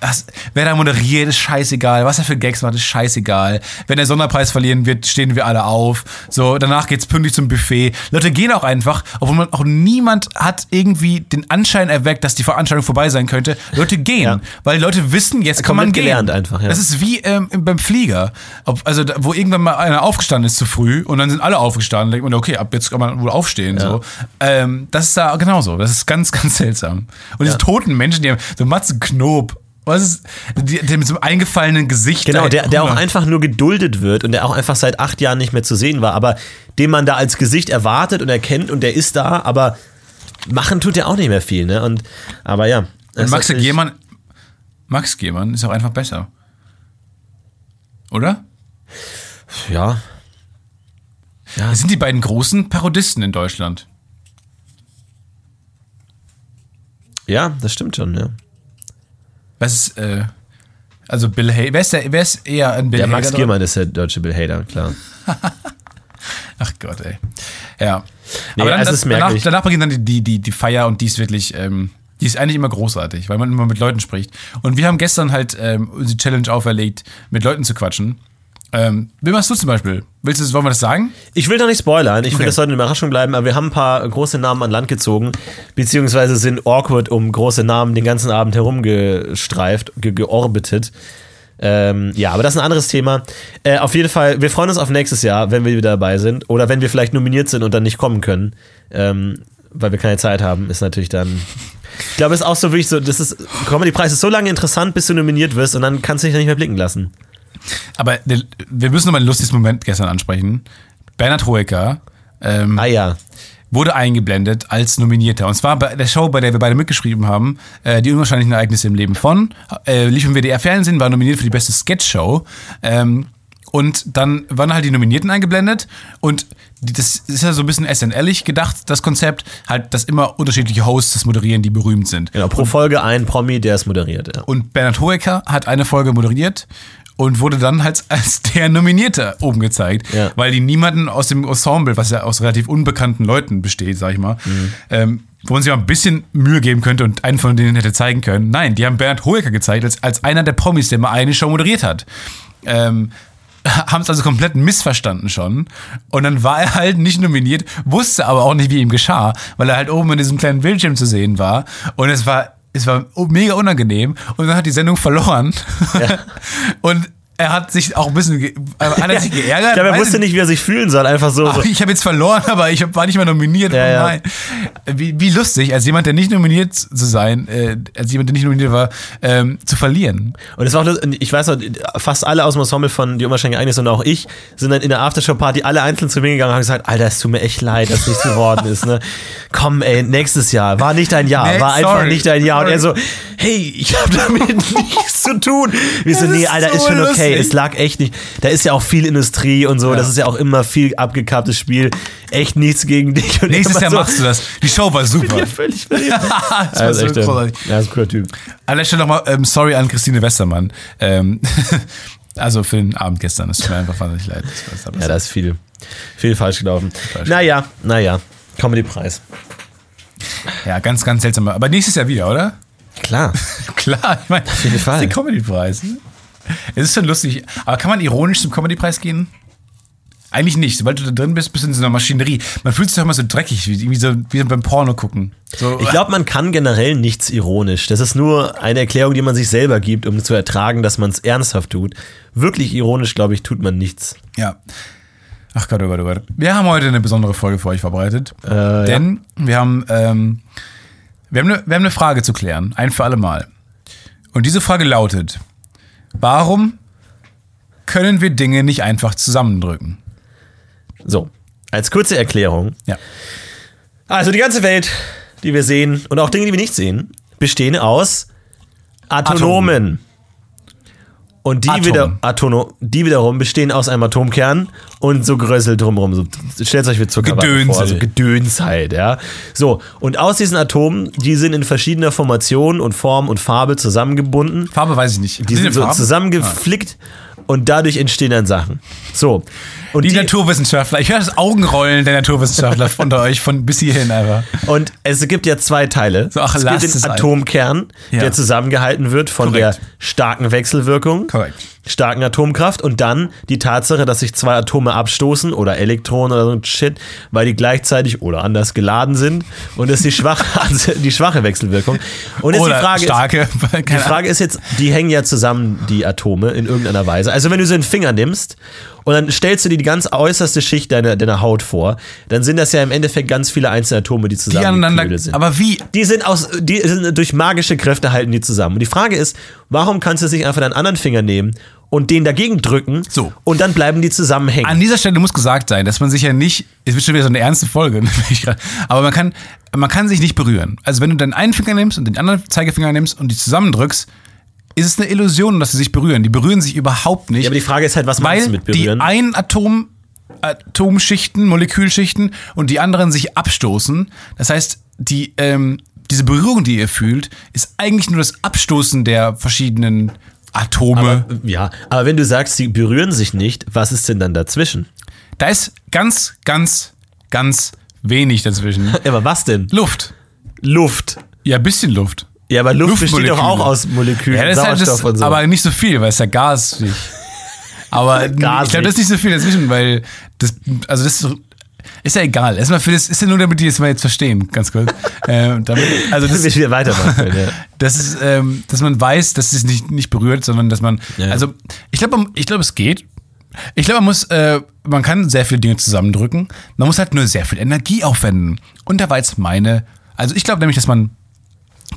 wer da moderiert, ist scheißegal. Was er für Gags macht, ist scheißegal. Wenn der Sonderpreis verlieren wird, stehen wir alle auf. So, danach geht's pünktlich zum Buffet. Leute gehen auch einfach, obwohl man auch niemand hat irgendwie den Anschein erweckt, dass die Veranstaltung vorbei sein könnte. Leute gehen, Ja. weil die Leute wissen, jetzt kann man gehen. gelernt einfach, ja. Das ist wie ähm, beim Flieger. Ob, also, da, wo irgendwann mal einer aufgestanden ist zu früh und dann sind alle aufgestanden. denkt man, okay, ab jetzt kann man wohl aufstehen. So. Ähm, das ist da genauso. Das ist ganz, ganz seltsam. Und diese toten Menschen, die haben so Matze Knob. Was ist, die mit so einem eingefallenen Gesicht. Genau, der, der auch einfach nur geduldet wird und der auch einfach seit acht Jahren nicht mehr zu sehen war, aber den man da als Gesicht erwartet und erkennt und der ist da, aber machen tut er auch nicht mehr viel, ne? Und, aber ja. Und Max Gehmann, Max Gehmann ist auch einfach besser. Oder? Ja. Das sind die beiden großen Parodisten in Deutschland. Ja, das stimmt schon, ja. Was ist, äh, also Bill Hader, wer ist, der, wer ist eher ein Bill Der Hader? Max dran? Giermann ist der deutsche Bill Hader, klar. Ach Gott, ey. Ja. Nee, Aber dann, das, ist danach, danach beginnt dann die, die, die, die Feier und die ist wirklich, ähm, die ist eigentlich immer großartig, weil man immer mit Leuten spricht. Und wir haben gestern halt ähm, unsere Challenge auferlegt, mit Leuten zu quatschen. Ähm, wie machst du zum Beispiel? Willst du, wollen wir das sagen? Ich will doch nicht spoilern, ich will, Okay. das sollte eine Überraschung bleiben, aber wir haben ein paar große Namen an Land gezogen, beziehungsweise sind awkward um große Namen den ganzen Abend herumgestreift, ge georbitet. Ähm, ja, aber das ist ein anderes Thema. Äh, auf jeden Fall, wir freuen uns auf nächstes Jahr, wenn wir wieder dabei sind. Oder wenn wir vielleicht nominiert sind und dann nicht kommen können. Ähm, weil wir keine Zeit haben, ist natürlich dann. Ich glaube, es ist auch so wirklich so, das ist, Comedy-Preis ist so lange interessant, bis du nominiert wirst und dann kannst du dich nicht mehr blicken lassen. Aber wir müssen noch mal ein lustiges Moment gestern ansprechen. Bernhard Hoeker ähm, Ah ja. wurde eingeblendet als Nominierter. Und zwar bei der Show, bei der wir beide mitgeschrieben haben, äh, die unwahrscheinlichen Ereignisse im Leben von, äh, lief im WDR-Fernsehen, war nominiert für die beste Sketch-Show. Ähm, und dann waren halt die Nominierten eingeblendet und das ist ja so ein bisschen SNL-ig gedacht, das Konzept, halt, dass immer unterschiedliche Hosts das moderieren, die berühmt sind. Genau, pro Folge ein Promi, der es moderiert. Ja. Und Bernhard Hoeker hat eine Folge moderiert und wurde dann halt als der Nominierte oben gezeigt, Ja. weil die niemanden aus dem Ensemble, was ja aus relativ unbekannten Leuten besteht, sag ich mal, ähm, wo man sich mal ein bisschen Mühe geben könnte und einen von denen hätte zeigen können. Nein, die haben Bernhard Hoeker gezeigt als, als einer der Promis, der mal eine Show moderiert hat. Ähm, haben es also komplett missverstanden schon. Und dann war er halt nicht nominiert, wusste aber auch nicht, wie ihm geschah, weil er halt oben in diesem kleinen Bildschirm zu sehen war. Und es war, es war mega unangenehm. Und dann hat die Sendung verloren. und er hat sich auch ein bisschen ge äh, hat er sich geärgert. Ich glaube, er wusste nicht, wie er sich fühlen soll. Einfach so. Ach, ich habe jetzt verloren, aber ich war nicht mal nominiert. Ja, oh ja. nein. Wie, wie lustig, als jemand, der nicht nominiert zu sein, äh, als jemand, der nicht nominiert war, ähm, zu verlieren. Und es war auch, ich weiß noch, fast alle aus dem Ensemble von Die Unwahrscheinlich Einiges und auch ich sind dann in der Aftershow-Party alle einzeln zu mir gegangen und haben gesagt, Alter, es tut mir echt leid, dass nichts geworden ist. Ne? Komm, ey, nächstes Jahr. War nicht dein Jahr. Nee, war einfach sorry. nicht dein Jahr. Und er so, hey, ich habe damit nichts zu tun. Wir so, nee, Alter, so ist schon okay. Lustig. Es lag echt nicht. Da ist ja auch viel Industrie und so. Ja. Das ist ja auch immer viel abgekapptes Spiel. Echt nichts gegen dich. Und Nächstes Jahr so, machst du das. Die Show war super. Ja, völlig verliebt. das war so echt, großartig. ja, ist ein cooler Typ. An der Stelle nochmal ähm, sorry an Christine Westermann. Ähm, also für den Abend gestern. Es tut mir einfach wahnsinnig leid. Das Ja, da ist viel, viel falsch gelaufen. Naja, naja. Comedy-Preis. ja, ganz, ganz seltsam. Aber nächstes Jahr wieder, oder? Klar. Klar, ich meine, jeden Fall. Der Comedy-Preis. Ne? Es ist schon lustig. Aber kann man ironisch zum Comedy-Preis gehen? Eigentlich nicht. Sobald du da drin bist, bist du in so einer Maschinerie. Man fühlt sich doch immer so dreckig, wie, irgendwie so, wie beim Porno gucken. So, Ich glaube, man kann generell nichts ironisch. Das ist nur eine Erklärung, die man sich selber gibt, um zu ertragen, dass man es ernsthaft tut. Wirklich ironisch, glaube ich, tut man nichts. Ja. Ach Gott, oh Gott, oh Gott. Wir haben heute eine besondere Folge für euch vorbereitet. Äh, denn wir haben, ähm, wir, haben eine, wir haben eine Frage zu klären. Ein für alle Mal. Und diese Frage lautet: Warum können wir Dinge nicht einfach zusammendrücken? So, als kurze Erklärung. Ja. Also die ganze Welt, die wir sehen und auch Dinge, die wir nicht sehen, bestehen aus Atomen. Und die, Atom. wieder, Atono, die wiederum bestehen aus einem Atomkern und so Grössel drumherum. So, stellt euch wie Zuckerwatte vor. So Gedöns halt, ja. So, und aus diesen Atomen, die sind in verschiedener Formation und Form und Farbe zusammengebunden. Farbe weiß ich nicht. Die sind so Farben? zusammengeflickt und dadurch entstehen dann Sachen. So. Und Die, Naturwissenschaftler, ich höre das Augenrollen der Naturwissenschaftler unter euch von bis hierhin einfach. Und es gibt ja zwei Teile. So, ach, es gibt es den ein. Atomkern, Ja. der zusammengehalten wird von Korrekt. der starken Wechselwirkung, Korrekt. starken Atomkraft und dann die Tatsache, dass sich zwei Atome abstoßen oder Elektronen oder so ein Shit, weil die gleichzeitig oder anders geladen sind und das ist die schwache, die schwache Wechselwirkung. Und jetzt Oder die Frage starke. ist, die Frage ist jetzt, die hängen ja zusammen, die Atome, in irgendeiner Weise. Also wenn du so einen Finger nimmst und dann stellst du dir die ganz äußerste Schicht deiner, deiner Haut vor, dann sind das ja im Endeffekt ganz viele einzelne Atome, die die zusammen aneinander. sind. Aber wie? Die sind aus, die sind durch magische Kräfte halten die zusammen. Und die Frage ist, warum kannst du nicht einfach deinen anderen Finger nehmen und den dagegen drücken So. und dann bleiben die zusammen hängen? An dieser Stelle muss gesagt sein, dass man sich ja nicht, es wird schon wieder so eine ernste Folge, ne, aber man kann, man kann sich nicht berühren. Also wenn du deinen einen Finger nimmst und den anderen Zeigefinger nimmst und die zusammendrückst, ist es eine Illusion, dass sie sich berühren. Die berühren sich überhaupt nicht. ja, aber die Frage ist halt, was meinst du mit die berühren? einen Atom, Atomschichten, Molekülschichten und die anderen sich abstoßen. Das heißt, die, ähm, diese Berührung, die ihr fühlt, ist eigentlich nur das Abstoßen der verschiedenen Atome. aber, ja, aber wenn du sagst, sie berühren sich nicht, was ist denn dann dazwischen? da ist ganz, ganz, ganz wenig dazwischen. Ja, aber was denn? Luft. Luft. Ja, ein bisschen Luft. Ja, aber Luft besteht doch auch aus Molekülen, Ja, das ist halt Sauerstoff das, und so. aber nicht so viel, weil es ja Gas ist. Aber ich Gasig. glaube, das ist nicht so viel dazwischen, weil das, also das ist, ja egal. Erstmal für das, ist ja nur, damit die das mal jetzt verstehen, ganz kurz. ähm, damit, also das, wir wieder weitermachen. Ja. das ist, ähm, dass man weiß, dass es nicht, nicht berührt, sondern dass man, Ja. also ich glaube, ich glaube, es geht. Ich glaube, man muss, äh, man kann sehr viele Dinge zusammendrücken. Man muss halt nur sehr viel Energie aufwenden. Und da war jetzt meine, also ich glaube nämlich, dass man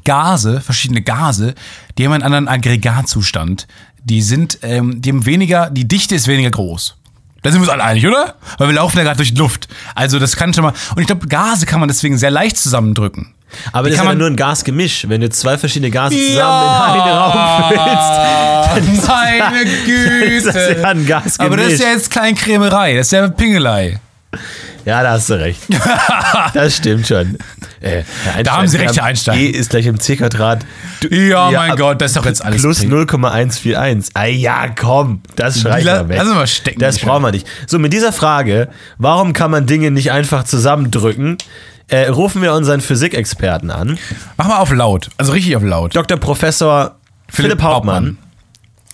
Gase, verschiedene Gase, die haben einen anderen Aggregatzustand. Die sind, ähm, die haben weniger, die Dichte ist weniger groß. Da sind wir uns alle einig, oder? Weil wir laufen ja gerade durch die Luft. Also das kann schon mal. Und ich glaube, Gase kann man deswegen sehr leicht zusammendrücken. Aber Die das ist kann ja man- nur ein Gasgemisch. Wenn du zwei verschiedene Gase zusammen in einen Raum füllst, Meine ist das ja ein Gasgemisch. Aber das ist ja jetzt Kleinkrämerei, das ist ja Pingelei. Ja, da hast du recht. das stimmt schon. Äh, Da haben Sie recht, Herr Einstein. E ist gleich im C-Quadrat. Du- Ja, mein Gott, das ist doch jetzt alles Plus Ping. 0,141. Ah ja, komm, das schreibt La- mal weg. wir mal stecken, Das brauchen wir nicht. So, mit dieser Frage, warum kann man Dinge nicht einfach zusammendrücken, äh, rufen wir unseren Physikexperten an. Mach mal auf laut, also richtig auf laut. Dr. Professor Philipp, Philipp Hauptmann,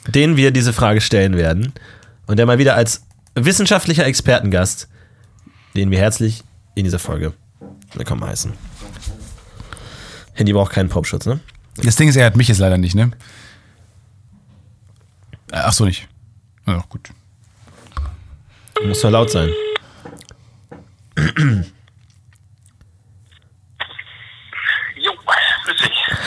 den wir diese Frage stellen werden. Und der mal wieder als wissenschaftlicher Expertengast, den wir herzlich in dieser Folge willkommen heißen. Handy braucht keinen Popschutz, ne? Das Ding ist, er hat mich jetzt leider nicht, ne? Äh, Ach so, nicht. Ja, gut. Muss doch laut sein.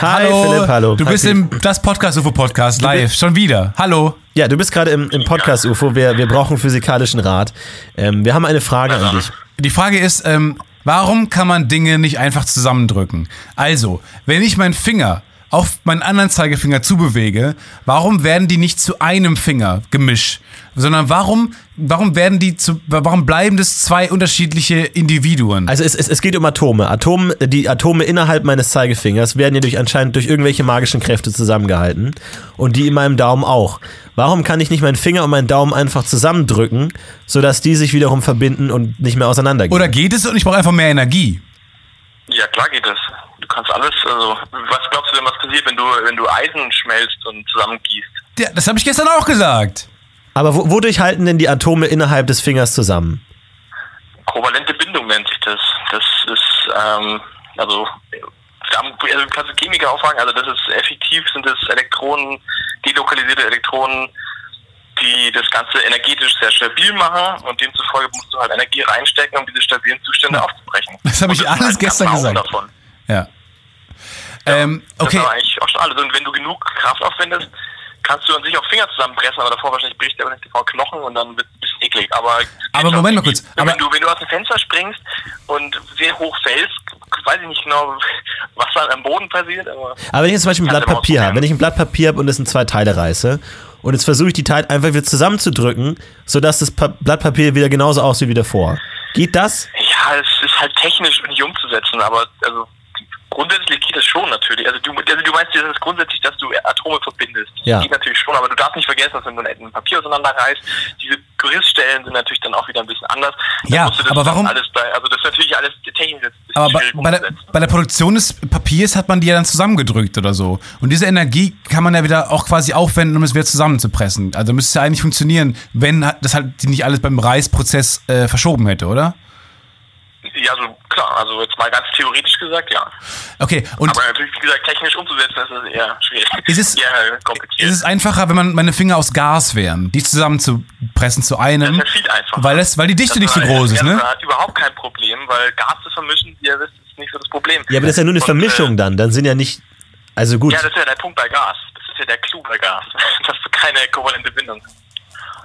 Hi Philipp, hallo. Du Hi, bist Philipp. im Das Podcast UFO Podcast live. Schon wieder. Hallo. Ja, du bist gerade im, im Podcast UFO. Wir, wir brauchen physikalischen Rat. Ähm, wir haben eine Frage an dich. Die Frage ist, ähm, warum kann man Dinge nicht einfach zusammendrücken? Also, wenn ich meinen Finger auf meinen anderen Zeigefinger zubewege, warum werden die nicht zu einem Finger gemischt? Sondern warum, warum werden die zu, warum bleiben das zwei unterschiedliche Individuen? Also es, es, es geht um Atome. Atome. Die Atome innerhalb meines Zeigefingers werden ja durch, anscheinend durch irgendwelche magischen Kräfte zusammengehalten. Und die in meinem Daumen auch. Warum kann ich nicht meinen Finger und meinen Daumen einfach zusammendrücken, sodass die sich wiederum verbinden und nicht mehr auseinandergehen? Oder geht es und ich brauche einfach mehr Energie? Ja, klar geht es. Du kannst alles, also, was glaubst du denn, was passiert, wenn du, wenn du Eisen schmelzt und zusammengießt? Ja, das habe ich gestern auch gesagt. Aber wo, wodurch halten denn die Atome innerhalb des Fingers zusammen? Kovalente Bindung nennt sich das. Das ist, ähm, also, also kannst du Chemiker auch fragen, also das ist effektiv, sind es Elektronen, delokalisierte Elektronen, die das Ganze energetisch sehr stabil machen und demzufolge musst du halt Energie reinstecken, um diese stabilen Zustände aufzubrechen. Das habe ich Und alles halt gestern gesagt. Davon. Ja. Ähm, Das okay. ist aber eigentlich auch schon alles. Und wenn du genug Kraft aufwendest, kannst du an sich auch Finger zusammenpressen, aber davor wahrscheinlich bricht der nicht die Knochen und dann wird es ein bisschen eklig. Aber, Aber Moment mal kurz, Wenn, aber- du, wenn du aus dem Fenster springst und sehr hoch fällst, weiß ich nicht genau, was dann am Boden passiert, aber Aber wenn ich jetzt zum Beispiel ein Blatt Papier habe, wenn ich ein Blatt Papier habe und es in zwei Teile reiße und jetzt versuche ich die Teile einfach wieder zusammenzudrücken, sodass das pa Blatt Papier wieder genauso aussieht wie davor. Geht das? ja, es ist halt technisch nicht umzusetzen, aber also grundsätzlich geht es schon natürlich. Also du, also du meinst, das ist grundsätzlich, dass du Atome verbindest. Ja. Das geht natürlich schon, aber du darfst nicht vergessen, dass wenn du ein Papier auseinanderreißt, diese Gerissstellen sind natürlich dann auch wieder ein bisschen anders. Dann Ja, das aber warum- Alles bei, also das ist natürlich alles technisch Aber bei, bei, der, bei der Produktion des Papiers hat man die ja dann zusammengedrückt oder so. Und diese Energie kann man ja wieder auch quasi aufwenden, um es wieder zusammenzupressen. Also müsste es ja eigentlich funktionieren, wenn das halt nicht alles beim Reißprozess äh, verschoben hätte, oder? Ja, also klar, also jetzt mal ganz theoretisch gesagt, ja. Okay, und aber natürlich, wie gesagt, technisch umzusetzen, ist es eher schwierig. Ist es- eher kompliziert. ist es einfacher, wenn man meine Finger aus Gas wären, die zusammenzupressen zu einem? Das ist ja viel einfacher. Weil, das, weil die Dichte Das nicht so groß ist, ja, ne? Das hat überhaupt kein Problem, weil Gas zu vermischen, wie ihr wisst, ist nicht so das Problem. Ja, aber das ist ja nur eine Und, Vermischung Äh, dann. Dann sind ja nicht. Also gut. ja, das ist ja der Punkt bei Gas. Das ist ja der Clou bei Gas. Dass du keine kovalente Bindung hast.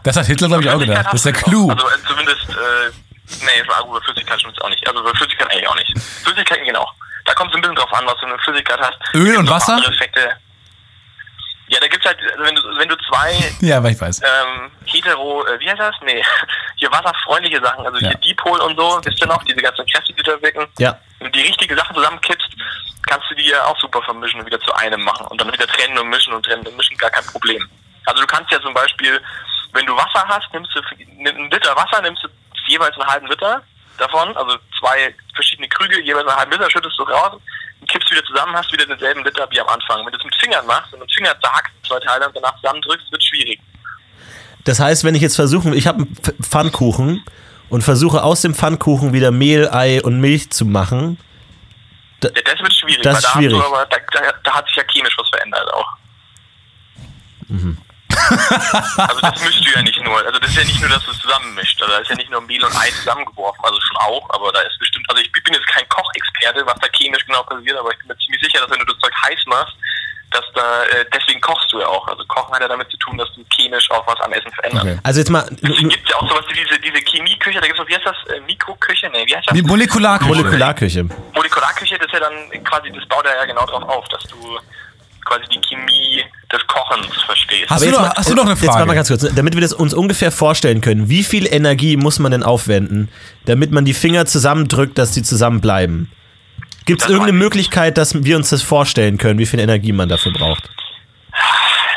Das hat Hitler, glaube ich, auch gedacht. Das ist der Clou. Also äh, zumindest, äh, nee, für über Flüssigkeit stimmt es auch nicht. Also für Flüssigkeit eigentlich auch nicht. Flüssigkeiten gehen auch. Da kommt es ein bisschen drauf an, was du eine Flüssigkeit hast. Öl Gibt und Wasser? Ja, da gibt's halt, also wenn du, wenn du zwei Ja, aber ich weiß. ähm, hetero, äh, wie heißt das? Nee, hier wasserfreundliche Sachen, also Ja. hier Dipol und so, wisst ihr noch, diese ganzen Kräfte, die da wirken. Ja. Wenn du die richtige Sachen zusammenkippst, kannst du die ja auch super vermischen und wieder zu einem machen und dann wieder trennen und mischen und trennen und mischen, gar kein Problem. Also du kannst ja zum Beispiel, wenn du Wasser hast, nimmst du nimm einen Liter Wasser, nimmst du jeweils einen halben Liter davon, also zwei verschiedene Krüge, jeweils einen halben Liter, schüttest du raus und kippst wieder zusammen, hast wieder denselben Liter wie am Anfang. Wenn du es mit Fingern machst und mit Fingern zerhackst, zwei Teile und danach zusammendrückst, wird schwierig. Das heißt, wenn ich jetzt versuche, ich habe einen Pf- Pfannkuchen und versuche aus dem Pfannkuchen wieder Mehl, Ei und Milch zu machen. Ja, das wird schwierig, Das weil ist da, schwierig. Aber, da, da, da hat sich ja chemisch was verändert auch. Mhm. Also das mischst du ja nicht nur, also das ist ja nicht nur, dass du es zusammenmischt, also da ist ja nicht nur Mehl und Ei zusammengeworfen, also schon auch, aber da ist bestimmt, also ich bin jetzt kein Kochexperte, was da chemisch genau passiert, aber ich bin mir ziemlich sicher, dass wenn du das Zeug heiß machst, dass da, äh, deswegen kochst du ja auch, also Kochen hat ja damit zu tun, dass du chemisch auch was am Essen veränderst. Okay. Also jetzt mal Deswegen gibt es ja auch sowas wie diese, diese Chemieküche, da gibt es, wie heißt das, äh, Mikroküche, nee, wie heißt das? Die Molekularküche. Molekularküche. Molekularküche, das ist ja dann quasi, das baut ja genau drauf auf, dass du quasi die Chemie des Kochens verstehst. Hast du jetzt noch- mal- hast du noch eine Jetzt mal Frage? ganz kurz, damit wir das uns ungefähr vorstellen können. Wie viel Energie muss man denn aufwenden, damit man die Finger zusammendrückt, dass die zusammenbleiben? Gibt es irgendeine Möglichkeit, dass wir uns das vorstellen können, wie viel Energie man dafür braucht?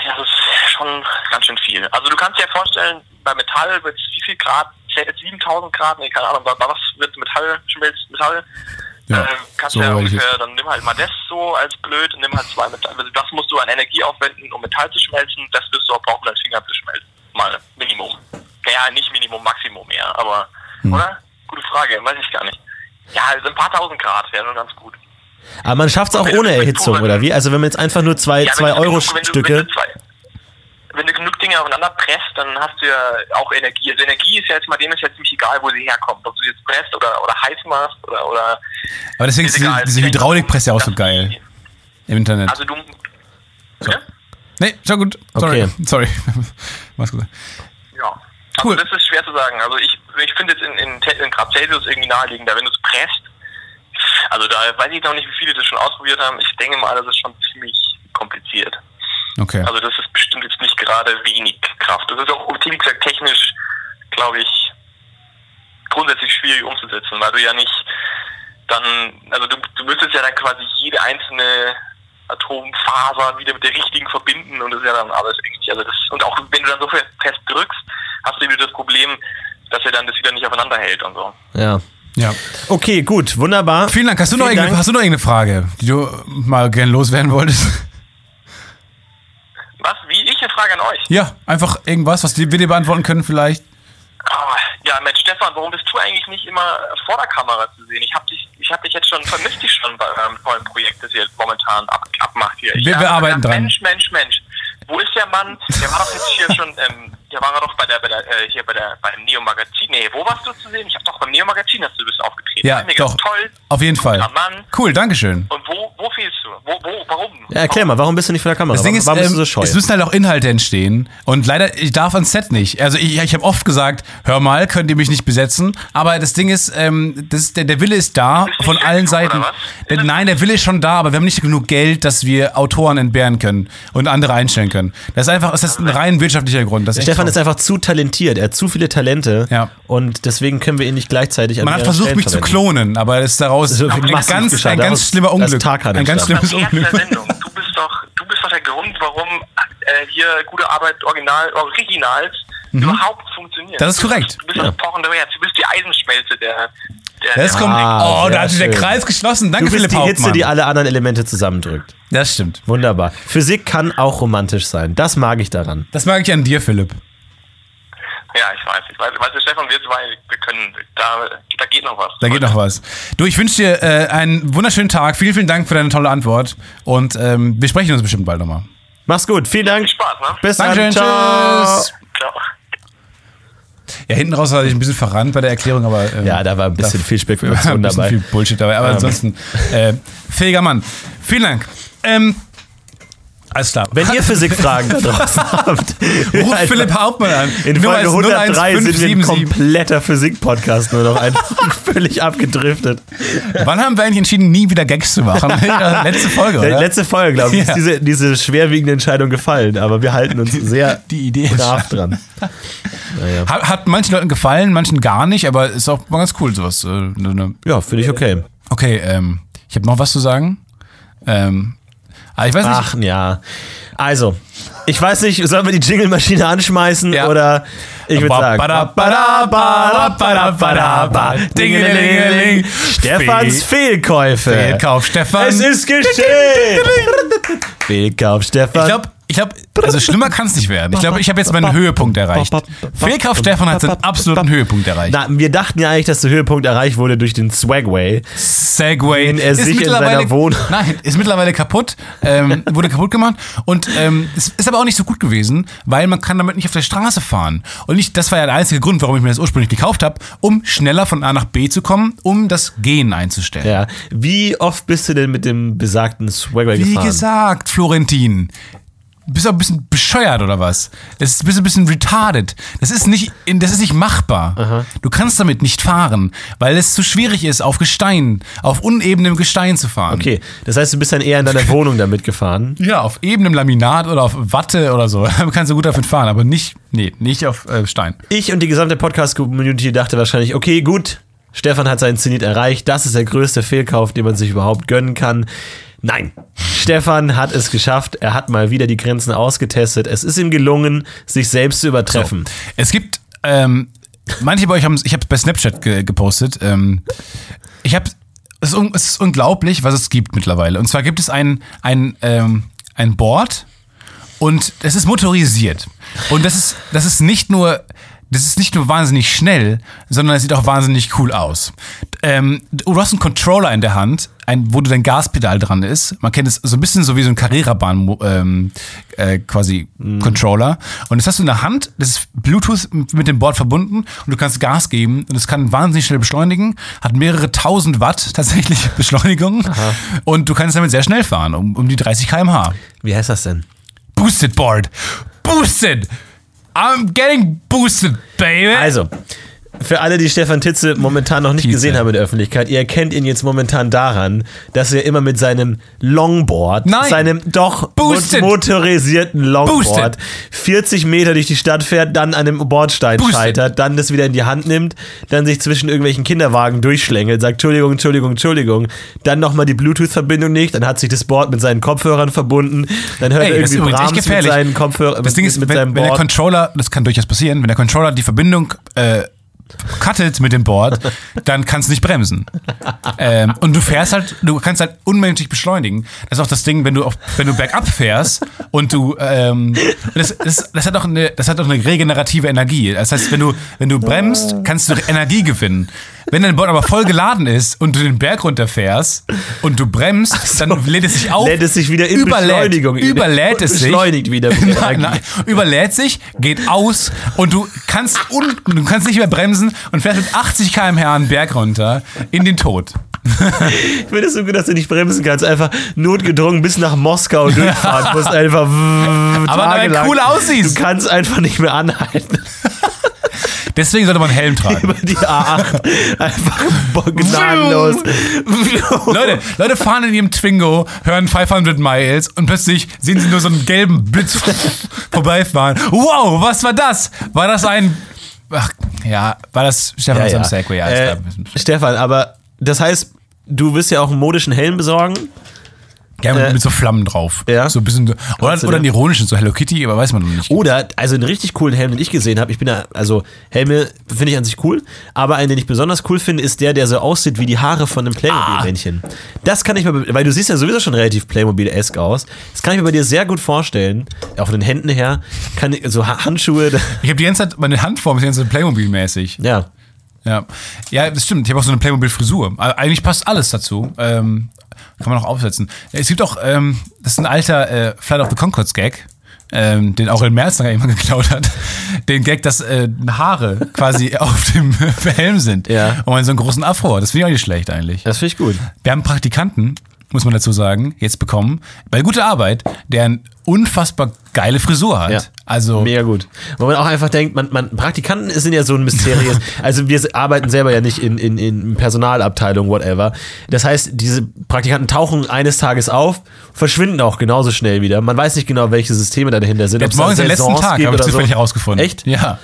Ja, das ist schon ganz schön viel. Also du kannst dir vorstellen, bei Metall wird wie viel Grad, 7000 Grad, nee, keine Ahnung, bei bei was wird Metall schmilzt, Metall? Ja, äh, kannst so ja ungefähr, dann nimm halt mal das so als blöd und nimm halt zwei Metall. Also das musst du an Energie aufwenden, um Metall zu schmelzen, das wirst du auch brauchen, um deinen Finger zu schmelzen. Mal Minimum. Ja, nicht Minimum, Maximum eher, aber, Hm. oder? Gute Frage, weiß ich gar nicht. Ja, also ein paar tausend Grad wäre schon ganz gut. Aber man schafft es auch ohne Erhitzung, oder wie? Also wenn man jetzt einfach nur zwei, Ja, zwei wenn du- Euro wenn du- wenn du Stücke. zwei- wenn du genug Dinge aufeinander presst, dann hast du ja auch Energie. Also Energie ist ja jetzt mal dem ist ja ziemlich egal, wo sie herkommt. Ob du sie jetzt presst oder, oder heiß machst oder, oder Aber deswegen ist diese, egal. diese Hydraulikpresse ja auch so geil im Internet. Also du. Ja? nee, schon gut. Sorry. Okay. Sorry. Mach's gut. Ja. Also Cool. das ist schwer zu sagen. Also ich, ich finde jetzt in, in, in Grad Celsius irgendwie naheliegender, wenn du es presst. Also da weiß ich noch nicht, wie viele das schon ausprobiert haben. Ich denke mal, das ist schon ziemlich kompliziert. Okay. Also das ist bestimmt jetzt nicht gerade wenig Kraft. Das ist auch, wie gesagt, technisch, glaube ich, grundsätzlich schwierig umzusetzen, weil du ja nicht dann, also du, du müsstest ja dann quasi jede einzelne Atomfaser wieder mit der richtigen verbinden und das ist ja dann alles irgendwie, also das, und auch wenn du dann so fest drückst, hast du wieder das Problem, dass er dann das wieder nicht aufeinander hält und so. Ja. ja. Okay, gut, wunderbar. Vielen Dank. Hast du, noch Vielen irgendeine, Dank. hast du noch irgendeine Frage, die du mal gerne loswerden wolltest? Was? Wie? Ich eine Frage an euch? Ja, einfach irgendwas, was wir dir beantworten können vielleicht. Ah, ja, Mensch, Stefan, warum bist du eigentlich nicht immer vor der Kamera zu sehen? Ich habe dich, ich hab dich jetzt schon, vermisst dich schon bei eurem tollen Projekt, das ihr jetzt momentan ab, abmacht hier. Wir- wir arbeiten gedacht, dran. Mensch, Mensch, Mensch. Wo ist der Mann? Der war doch jetzt hier schon, ähm, der war doch bei der, bei der, äh, hier bei der, beim Neo Magazin. Nee, wo warst du zu sehen? Ich habe doch beim Neo Magazin hast du bist aufgetreten. Ja, doch. Toll. Auf jeden Fall. Mann. Cool, Dankeschön. Und wo, wo fehlst du? Wo, wo, warum? Ja, erklär mal, warum bist du nicht vor der Kamera? Das Ding ist, warum bist ähm, du so scheu? es müssen halt auch Inhalte entstehen. Und leider, ich darf ans Set nicht. Also ich, ich habe oft gesagt, hör mal, könnt ihr mich nicht besetzen. Aber das Ding ist, ähm, das, der, der Wille ist da Bist du von allen Seiten. Der, nein, der Wille ist schon da, aber wir haben nicht genug Geld, dass wir Autoren entbehren können und andere einstellen können. Das ist einfach, das ist ein rein wirtschaftlicher Grund. Das ist Stefan ist einfach zu talentiert, er hat zu viele Talente Ja. und deswegen können wir ihn nicht gleichzeitig an Man hat versucht, Stellen mich zu verwenden. klonen, aber es ist daraus Das ist ein ganz, ein ganz schlimmer das ist Unglück. Ein ganz schlimmes Unglück. der Sendung. Du bist doch, du bist doch der Grund, warum äh, hier gute Arbeit Original, Originals überhaupt funktioniert. Mhm. Das ist korrekt. Du bist das pochende Herz. Du bist die Eisenschmelze der. der Das kommt. Ah, oh, da hat sich der. Kreis geschlossen. Danke, Du bist Philipp die Hitze, Hauptmann. die alle anderen Elemente zusammendrückt. das stimmt. Wunderbar. Physik kann auch romantisch sein. Das mag ich daran. Das mag ich an dir, Philipp. Ja, ich weiß. Ich weiß, weißt du, Stefan, wir zwei, wir können, da, da geht noch was. Da geht noch was. Du, ich wünsche dir äh, einen wunderschönen Tag. Vielen, vielen Dank für deine tolle Antwort. Und ähm, wir sprechen uns bestimmt bald nochmal. Mach's gut. Vielen Dank. Viel Spaß, ne? Bis Dankeschön. dann. Ciao. Tschüss. Ciao. Ja, hinten raus hatte ich ein bisschen verrannt bei der Erklärung, aber. ähm, Ja, da war ein bisschen da- viel ein Spekulation bisschen dabei. viel Bullshit dabei. Aber ansonsten, äh, fähiger Mann. Vielen Dank. Ähm, alles klar. Wenn ihr Physikfragen da draußen habt, Ruf Alter, Philipp Hauptmann an. In Folge ist 103 sind wir ein 01577. kompletter Physik-Podcast, nur noch einfach völlig abgedriftet. Wann haben wir eigentlich entschieden, nie wieder Gags zu machen? Letzte Folge, oder? Letzte Folge, glaube ich, Ja. ist diese, diese schwerwiegende Entscheidung gefallen, aber wir halten uns sehr Die Idee brav dran. Naja. Hat, hat manchen Leuten gefallen, manchen gar nicht, aber ist auch mal ganz cool, sowas. äh, ne- ne- Ja, finde ich okay. Okay, ähm, ich habe noch was zu sagen. Ähm, aber ich weiß nicht. Ach ja. Also, ich weiß nicht, sollen wir die Jingle-Maschine anschmeißen Ja. oder ich würde sagen. Stefans Fehlkäufe. Fehlkauf, Stefan. Es ist geschehen. Fehlkauf, Stefan. Ich glaube, ich glaube, also schlimmer kann es nicht werden. Ich glaube, ich habe jetzt meinen Höhepunkt erreicht. Fehlkauf Stefan hat seinen absoluten Höhepunkt erreicht. Na, wir dachten ja eigentlich, dass der Höhepunkt erreicht wurde durch den Swagway. Segway Den er sich in seiner Wohnung- Nein, ist mittlerweile kaputt, ähm, wurde kaputt gemacht und ähm, es ist aber auch nicht so gut gewesen, weil man kann damit nicht auf der Straße fahren. Und nicht, das war ja der einzige Grund, warum ich mir das ursprünglich gekauft habe, um schneller von A nach B zu kommen, um das Gehen einzustellen. Ja. Wie oft bist du denn mit dem besagten Swagway Wie gefahren? gesagt, Florentin. Bist du ein bisschen bescheuert oder was? Das ist, bist du ein bisschen retarded. Das ist nicht, das ist nicht machbar. Du kannst damit nicht fahren, weil es zu schwierig ist, auf Gestein, auf unebenem Gestein zu fahren. Okay, das heißt, du bist dann eher in deiner Wohnung damit gefahren. Ja, auf ebenem Laminat oder auf Watte oder so. Da kannst du gut damit fahren, aber nicht, nee, nicht auf äh, Stein. Ich und die gesamte Podcast-Community dachte wahrscheinlich, okay, gut, Stefan hat seinen Zenit erreicht, das ist der größte Fehlkauf, den man sich überhaupt gönnen kann. Nein, Stefan hat es geschafft, er hat mal wieder die Grenzen ausgetestet, es ist ihm gelungen, sich selbst zu übertreffen. Es gibt, ähm, manche bei euch haben, ich habe bei Snapchat ge gepostet, ähm, ich habe, es, es ist unglaublich, was es gibt mittlerweile. Und zwar gibt es ein, ein, ähm, ein Board und es ist motorisiert. Und das ist, das ist nicht nur das ist nicht nur wahnsinnig schnell, sondern es sieht auch wahnsinnig cool aus. Ähm, du hast einen Controller in der Hand, ein, wo du dein Gaspedal dran ist. Man kennt es so ein bisschen so wie so ein Carrera-Bahn ähm, äh, quasi Controller. Und das hast du in der Hand, das ist Bluetooth mit dem Board verbunden und du kannst Gas geben und es kann wahnsinnig schnell beschleunigen, hat mehrere tausend Watt tatsächlich Beschleunigung und du kannst damit sehr schnell fahren, um, um die 30 km/h. Wie heißt das denn? Boosted Board. Boosted. I'm getting boosted, baby. Also, für alle, die Stefan Titze momentan noch nicht Tietze. gesehen haben in der Öffentlichkeit, ihr erkennt ihn jetzt momentan daran, dass er immer mit seinem Longboard, Nein. seinem doch Boosted. motorisierten Longboard, Boosted. 40 Meter durch die Stadt fährt, dann an einem Bordstein Boosted. scheitert, dann das wieder in die Hand nimmt, dann sich zwischen irgendwelchen Kinderwagen durchschlängelt, sagt Entschuldigung, Entschuldigung, Entschuldigung, dann nochmal die Bluetooth-Verbindung nicht, dann hat sich das Board mit seinen Kopfhörern verbunden, dann hört Ey, er irgendwie Brahms mit seinen Kopfhörern, Das Ding ist, mit wenn, seinem wenn der Board. Controller, das kann durchaus passieren, wenn der Controller die Verbindung äh, cuttet mit dem Board, dann kannst du nicht bremsen. ähm, und du fährst halt, du kannst halt unmenschlich beschleunigen. Das ist auch das Ding, wenn du auf, wenn du bergab fährst und du, ähm, das, das, das hat auch eine, das hat auch eine regenerative Energie. Das heißt, wenn du, wenn du bremst, kannst du Energie gewinnen. Wenn dein Board aber voll geladen ist und du den Berg runterfährst und du bremst, dann lädt es sich auf. Lädt es sich wieder in überlädt, Beschleunigung. Überlädt es sich. Beschleunigt wieder. mit Nein, nein, überlädt sich, geht aus und du kannst, un, du kannst nicht mehr bremsen und fährst mit 80 km/h einen Berg runter in den Tod. Ich finde es so gut, dass du nicht bremsen kannst. Einfach notgedrungen bis nach Moskau durchfahren. Du musst einfach Aber dabei tagelang- cool aussiehst. Du kannst einfach nicht mehr anhalten. Deswegen sollte man einen Helm tragen. Über die A8 einfach gnadenlos. Leute, Leute fahren in ihrem Twingo, hören 500 Miles und plötzlich sehen sie nur so einen gelben Blitz vorbeifahren. Wow, was war das? War das ein. Ach, ja, war das Stefan Ja, ja. seinem Segway? Ja, Äh. Stefan, aber das heißt, du wirst ja auch einen modischen Helm besorgen. Mit, äh, mit so Flammen drauf. ja. So ein bisschen. Oder, oder einen ironischen, so Hello Kitty, aber weiß man noch nicht. Oder, also einen richtig coolen Helm, den ich gesehen habe. Ich bin da, also Helme finde ich an sich cool, aber einen, den ich besonders cool finde, ist der, der so aussieht wie die Haare von einem Playmobil-Männchen. Das kann ich mir, weil du siehst ja sowieso schon relativ Playmobil-esque aus. Das kann ich mir bei dir sehr gut vorstellen. Auch von den Händen her. Kann, ich- so Ha- Handschuhe, Ich habe die ganze Zeit, meine Handform ist die ganze Zeit Playmobil-mäßig. ja. Ja. ja, das stimmt. Ich habe auch so eine Playmobil-Frisur. Also Eigentlich passt alles dazu. Ähm, kann man auch aufsetzen. Es gibt auch, ähm, das ist ein alter äh, Flight of the Concords-Gag, ähm, den auch El Merzanger immer geklaut hat. Den Gag, dass äh, Haare quasi auf dem Helm sind. Ja. Und man so einen großen Afro hat. Das finde ich auch nicht schlecht eigentlich. Das finde ich gut. Wir haben einen Praktikanten, muss man dazu sagen, jetzt bekommen, bei guter Arbeit, der eine unfassbar geile Frisur hat. Ja. Also, Mega gut. Wo man auch einfach denkt, man, man, Praktikanten sind ja so ein Mysterium. also wir arbeiten selber ja nicht in, in, in Personalabteilung, whatever. Das heißt, diese Praktikanten tauchen eines Tages auf, verschwinden auch genauso schnell wieder. Man weiß nicht genau, welche Systeme da dahinter sind. jetzt morgens den letzten Tag, habe ich zufällig so. herausgefunden. Echt? Ja.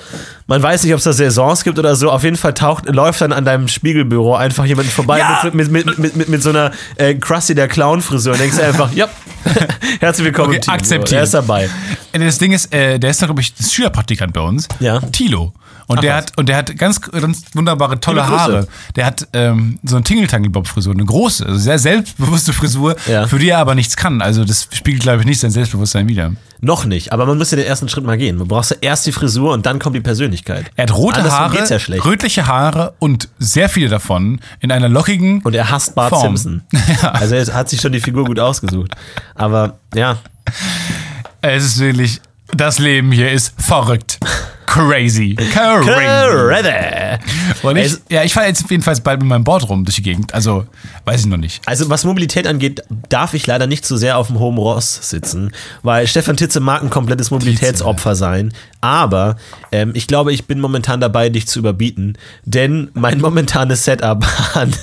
Man weiß nicht, ob es da Saisons gibt oder so. Auf jeden Fall taucht, läuft dann an deinem Spiegelbüro einfach jemand vorbei Ja. mit, mit, mit, mit, mit, mit so einer äh, Krusty der Clown-Frisur und denkst einfach, ja, herzlich willkommen Okay, akzeptiert. Er ist dabei. Äh, Das Ding ist, äh, der ist doch, glaube ich, das Schülerpraktikant bei uns. Ja. Tilo. Und der was. hat, und der hat ganz, ganz wunderbare, tolle. Haare. Der hat ähm, so eine Tingeltangel-Bob-Frisur, eine große, also sehr selbstbewusste Frisur, Ja. für die er aber nichts kann. Also das spiegelt, glaube ich, nicht sein Selbstbewusstsein wider. Noch nicht, aber man muss ja den ersten Schritt mal gehen. Man brauchst ja erst die Frisur und dann kommt die Persönlichkeit. Er hat rote Andersrum Haare, geht's ja schlecht. rötliche Haare und sehr viele davon in einer lockigen. Und er hasst Bart Form. Simpson. Also er hat sich schon die Figur gut ausgesucht. Aber ja, es ist wirklich, das Leben hier ist verrückt. Crazy. Crazy. Und ich, ja, ich fahre jetzt jedenfalls bald mit meinem Board rum durch die Gegend. Also, weiß ich noch nicht. Also was Mobilität angeht, darf ich leider nicht so sehr auf dem hohen Ross sitzen, weil Stefan Titze mag ein komplettes Mobilitätsopfer sein. Aber ähm, ich glaube, ich bin momentan dabei, dich zu überbieten, denn mein momentanes Setup an,